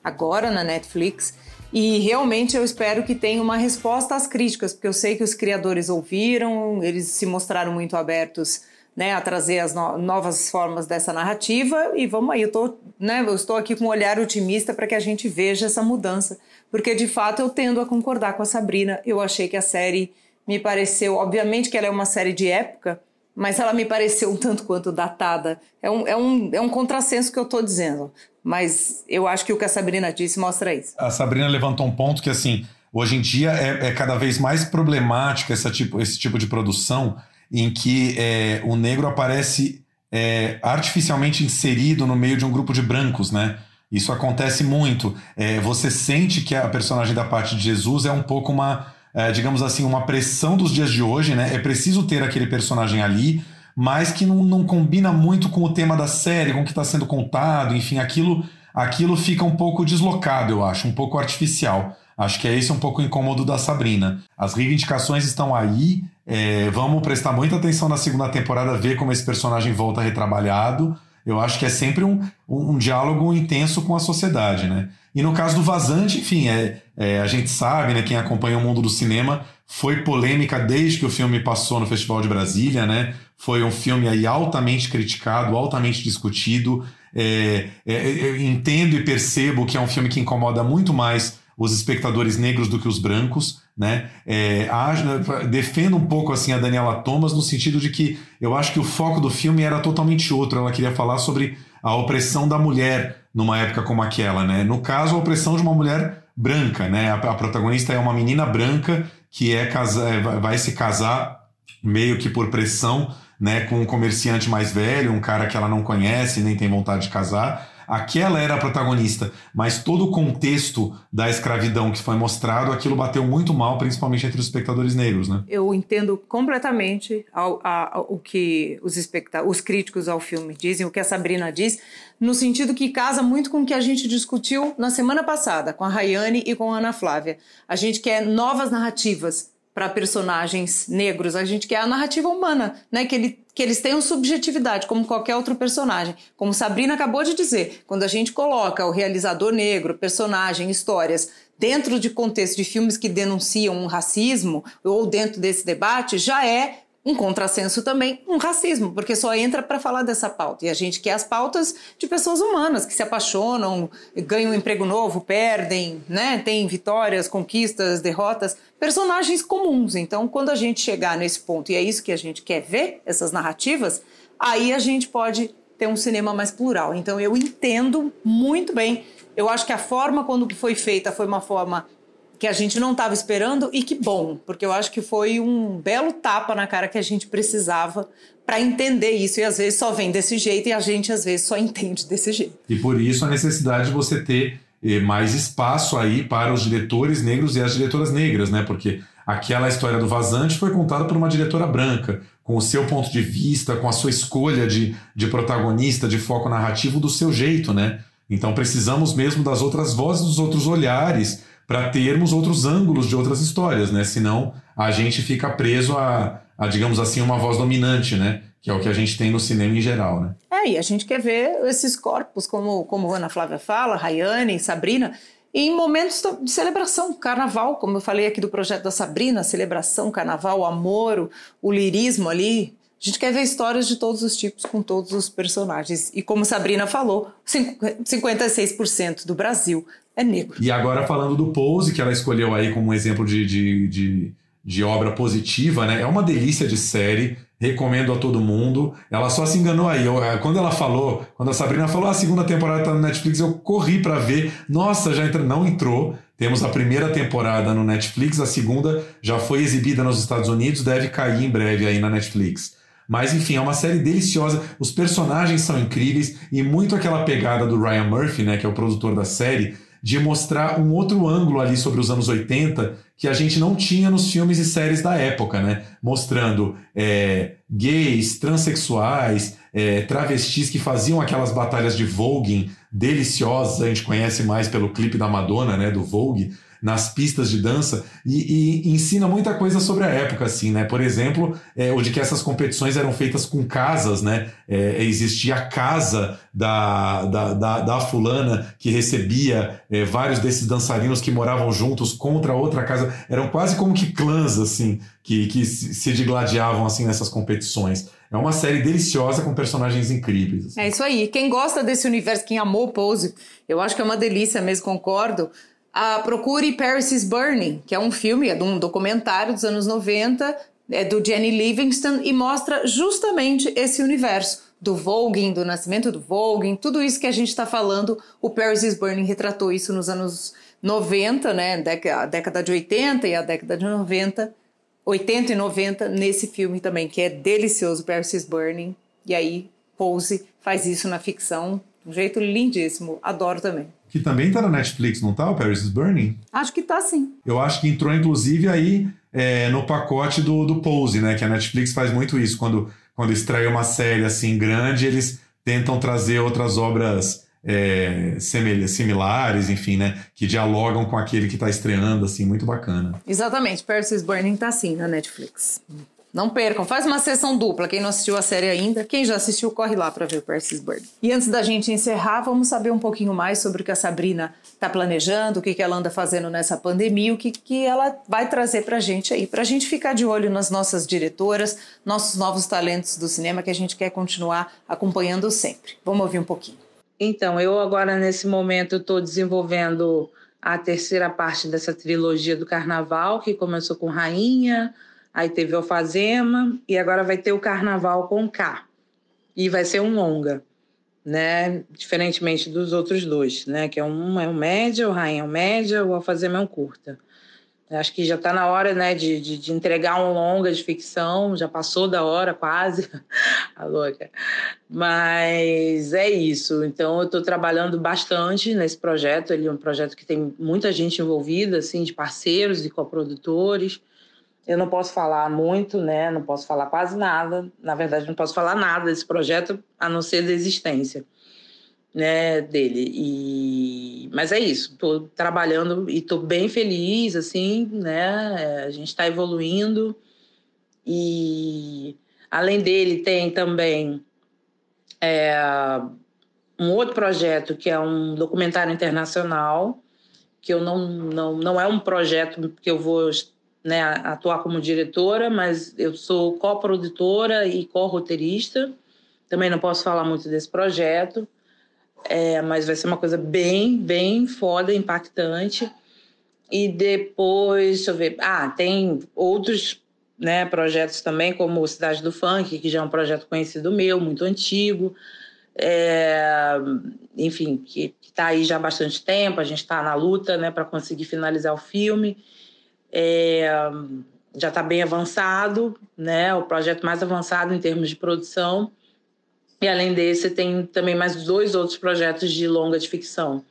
agora na Netflix e realmente eu espero que tenha uma resposta às críticas, porque eu sei que os criadores ouviram, eles se mostraram muito abertos né, a trazer as no novas formas dessa narrativa. E vamos aí, eu, tô, né, eu estou aqui com um olhar otimista para que a gente veja essa mudança, porque de fato eu tendo a concordar com a Sabrina, eu achei que a série me pareceu, obviamente que ela é uma série de época, mas ela me pareceu um tanto quanto datada, é um, é um, é um contrassenso que eu estou dizendo, mas eu acho que o que a Sabrina disse mostra isso. A Sabrina levantou um ponto que assim, hoje em dia é, é cada vez mais problemática essa tipo, esse tipo de produção, em que é, o negro aparece é, artificialmente inserido no meio de um grupo de brancos, né? Isso acontece muito. É, você sente que a personagem da parte de Jesus é um pouco uma, é, digamos assim, uma pressão dos dias de hoje, né? É preciso ter aquele personagem ali, mas que não, não combina muito com o tema da série, com o que está sendo contado, enfim, aquilo, aquilo fica um pouco deslocado, eu acho, um pouco artificial. Acho que é esse um pouco o incômodo da Sabrina. As reivindicações estão aí, é, vamos prestar muita atenção na segunda temporada, ver como esse personagem volta retrabalhado. Eu acho que é sempre um, um, um diálogo intenso com a sociedade, né? E no caso do Vazante, enfim, é, é, a gente sabe, né, quem acompanha o mundo do cinema, foi polêmica desde que o filme passou no Festival de Brasília, né? Foi um filme aí altamente criticado, altamente discutido. É, é, eu entendo e percebo que é um filme que incomoda muito mais os espectadores negros do que os brancos, né? É, defendo um pouco assim a Daniela Thomas no sentido de que eu acho que o foco do filme era totalmente outro. Ela queria falar sobre a opressão da mulher numa época como aquela, né? No caso, a opressão de uma mulher branca, né? A, a protagonista é uma menina branca que é casa, é, vai se casar meio que por pressão, né? Com um comerciante mais velho, um cara que ela não conhece nem tem vontade de casar aquela era a protagonista, mas todo o contexto da escravidão que foi mostrado, aquilo bateu muito mal, principalmente entre os espectadores negros, né? Eu entendo completamente ao, ao, o que os, os críticos ao filme dizem, o que a Sabrina diz, no sentido que casa muito com o que a gente discutiu na semana passada, com a Rayane e com a Ana Flávia. A gente quer novas narrativas para personagens negros. A gente quer a narrativa humana, né? Que, ele, que eles tenham subjetividade, como qualquer outro personagem. Como Sabrina acabou de dizer, quando a gente coloca o realizador negro, personagem, histórias dentro de contexto de filmes que denunciam um racismo ou dentro desse debate, já é um contrassenso também, um racismo, porque só entra para falar dessa pauta. E a gente quer as pautas de pessoas humanas que se apaixonam, ganham um emprego novo, perdem, né? Tem vitórias, conquistas, derrotas, personagens comuns. Então, quando a gente chegar nesse ponto, e é isso que a gente quer ver, essas narrativas, aí a gente pode ter um cinema mais plural. Então, eu entendo muito bem. Eu acho que a forma quando foi feita foi uma forma que a gente não estava esperando e que bom, porque eu acho que foi um belo tapa na cara que a gente precisava para entender isso e às vezes só vem desse jeito e a gente às vezes só entende desse jeito. E por isso a necessidade de você ter eh, mais espaço aí para os diretores negros e as diretoras negras, né? Porque aquela história do vazante foi contada por uma diretora branca, com o seu ponto de vista, com a sua escolha de, de protagonista, de foco narrativo do seu jeito, né? Então precisamos mesmo das outras vozes, dos outros olhares para termos outros ângulos de outras histórias, né? Senão a gente fica preso a, a, digamos assim, uma voz dominante, né? Que é o que a gente tem no cinema em geral, né? É, e a gente quer ver esses corpos, como, como Ana Flávia fala, Rayane, Sabrina, em momentos de celebração, carnaval, como eu falei aqui do projeto da Sabrina, celebração, carnaval, o amor, o, o lirismo ali. A gente quer ver histórias de todos os tipos com todos os personagens. E como Sabrina falou, 56% do Brasil é negro. E agora falando do Pose, que ela escolheu aí como um exemplo de, de, de, de, obra positiva, né? É uma delícia de série, recomendo a todo mundo. Ela só se enganou aí. Eu, eh, quando ela falou, quando a Sabrina falou, ah, a segunda temporada tá no Netflix, eu corri para ver. Nossa, já entrou. Não entrou. Temos a primeira temporada no Netflix, a segunda já foi exibida nos Estados Unidos, deve cair em breve aí na Netflix. Mas enfim, é uma série deliciosa, os personagens são incríveis e muito aquela pegada do Ryan Murphy, né, que é o produtor da série, de mostrar um outro ângulo ali sobre os anos 80 que a gente não tinha nos filmes e séries da época, né? Mostrando é, gays, transexuais, é, travestis que faziam aquelas batalhas de voguing deliciosas, a gente conhece mais pelo clipe da Madonna, né, do Vogue, nas pistas de dança e, e, ensina muita coisa sobre a época, assim, né? Por exemplo, é, o de que essas competições eram feitas com casas, né? É, existia a casa da, da, da, da fulana que recebia é, vários desses dançarinos que moravam juntos contra outra casa. Eram quase como que clãs, assim, que, que se digladiavam, assim, nessas competições. É uma série deliciosa com personagens incríveis. Assim. É isso aí. Quem gosta desse universo, quem amou Pose, eu acho que é uma delícia mesmo, concordo. Ah, procure Paris is Burning, que é um filme, é de um documentário dos anos 90, é do Jenny Livingston e mostra justamente esse universo do voguing, do nascimento do voguing, tudo isso que a gente está falando. O Paris is Burning retratou isso nos anos 90, né, a década de 80 e a década de 90, 80 e 90 nesse filme também, que é delicioso, Paris is Burning. E aí Pose faz isso na ficção de um jeito lindíssimo. Adoro também que também tá na Netflix, não tá? O Paris is Burning? Acho que tá sim. Eu acho que entrou, inclusive, aí é, no pacote do, do Pose, né? Que a Netflix faz muito isso. Quando, quando extrai uma série assim grande, eles tentam trazer outras obras é, similares, enfim, né? Que dialogam com aquele que está estreando, assim, muito bacana. Exatamente, Paris is Burning tá sim na Netflix. Não percam, faz uma sessão dupla. Quem não assistiu a série ainda, quem já assistiu, corre lá para ver o Percy's Bird. E antes da gente encerrar, vamos saber um pouquinho mais sobre o que a Sabrina está planejando, o que, que ela anda fazendo nessa pandemia, o que, que ela vai trazer para gente aí, para a gente ficar de olho nas nossas diretoras, nossos novos talentos do cinema que a gente quer continuar acompanhando sempre. Vamos ouvir um pouquinho. Então, eu agora nesse momento estou desenvolvendo a terceira parte dessa trilogia do Carnaval, que começou com Rainha, Aí teve o Alfazema e agora vai ter o Carnaval com K. E vai ser um longa, né? Diferentemente dos outros dois, né? Que é um é um média, o Rainha é um média, o Alfazema é um curta. Acho que já está na hora, né, de, de, de, entregar um longa de ficção, já passou da hora quase, a louca. Mas é isso. Então eu estou trabalhando bastante nesse projeto. Ele é um projeto que tem muita gente envolvida, assim, de parceiros e coprodutores. Eu não posso falar muito, né? Não posso falar quase nada. Na verdade, não posso falar nada desse projeto a não ser da existência, né? Dele. E mas é isso. Estou trabalhando e estou bem feliz, assim, né? A gente está evoluindo e além dele tem também é, um outro projeto que é um documentário internacional que eu não não não é um projeto que eu vou né, atuar como diretora, mas eu sou coprodutora e co-roteirista. Também não posso falar muito desse projeto, é, mas vai ser uma coisa bem, bem foda, impactante. E depois, deixa eu ver, ah, tem outros né, projetos também, como Cidade do Funk, que já é um projeto conhecido meu, muito antigo. É, enfim, que está aí já há bastante tempo, a gente está na luta né, para conseguir finalizar o filme é, já está bem avançado, né? O projeto mais avançado em termos de produção. E além desse, tem também mais dois outros projetos de longa de ficção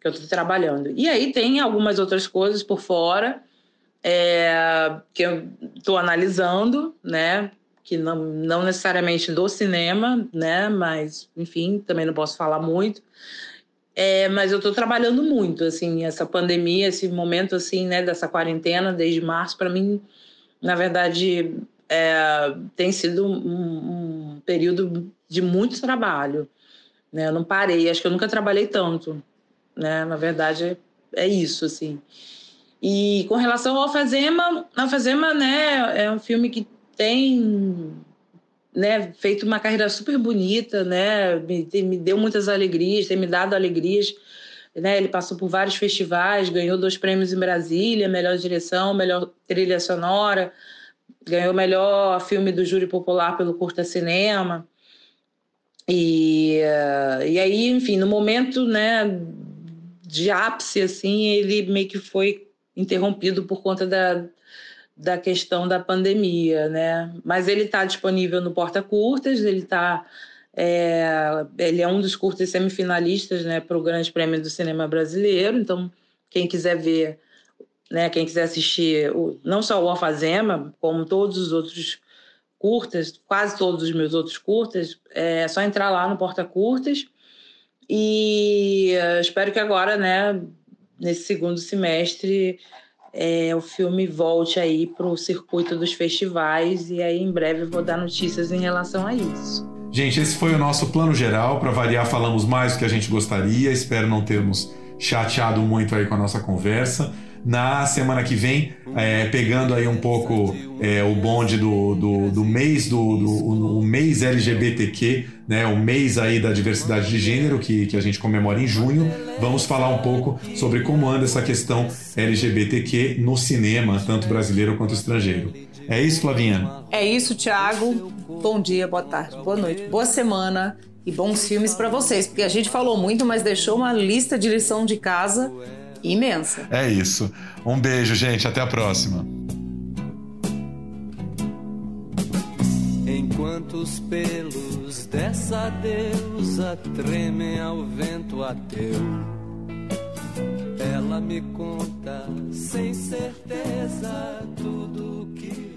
que eu estou trabalhando. E aí tem algumas outras coisas por fora é, que eu estou analisando, né? Que não, não necessariamente do cinema, né? Mas, enfim, também não posso falar muito. É, mas eu estou trabalhando muito, assim, essa pandemia, esse momento, assim, né, dessa quarentena desde março, para mim, na verdade, é, tem sido um, um, período de muito trabalho, né? Eu não parei, acho que eu nunca trabalhei tanto, né? Na verdade, é isso, assim. E com relação ao Alfazema, Alfazema, né, é um filme que tem né, feito uma carreira super bonita, né, me, me deu muitas alegrias, tem me dado alegrias. Né, ele passou por vários festivais, ganhou dois prêmios em Brasília, melhor direção, melhor trilha sonora, ganhou melhor filme do júri popular pelo Curta Cinema. E, e aí, enfim, no momento, né, de ápice, assim, ele meio que foi interrompido por conta da, da questão da pandemia, né? Mas ele está disponível no Porta Curtas, ele está é, ele é um dos curtas semifinalistas né, para o Grande Prêmio do Cinema Brasileiro. Então, quem quiser ver, né, quem quiser assistir, o, não só o Alfazema, como todos os outros curtas, quase todos os meus outros curtas, é só entrar lá no Porta Curtas. E uh, espero que agora, né, nesse segundo semestre, é, o filme volte aí para o circuito dos festivais e aí em breve vou dar notícias em relação a isso. Gente, esse foi o nosso plano geral. Para variar, falamos mais do que a gente gostaria. Espero não termos chateado muito aí com a nossa conversa. Na semana que vem, é, pegando aí um pouco é, o bonde do, do, do mês do, do o mês LGBTQ, né, o mês aí da diversidade de gênero que, que a gente comemora em junho, vamos falar um pouco sobre como anda essa questão LGBTQ no cinema, tanto brasileiro quanto estrangeiro. É isso, Flavinha? É isso, Thiago. Bom dia, boa tarde, boa noite, boa semana e bons filmes para vocês, porque a gente falou muito, mas deixou uma lista de lição de casa imensa. É isso. Um beijo, gente. Até a próxima. Enquanto os pelos dessa deusa tremem ao vento ateu, ela me conta sem certeza tudo que viveu.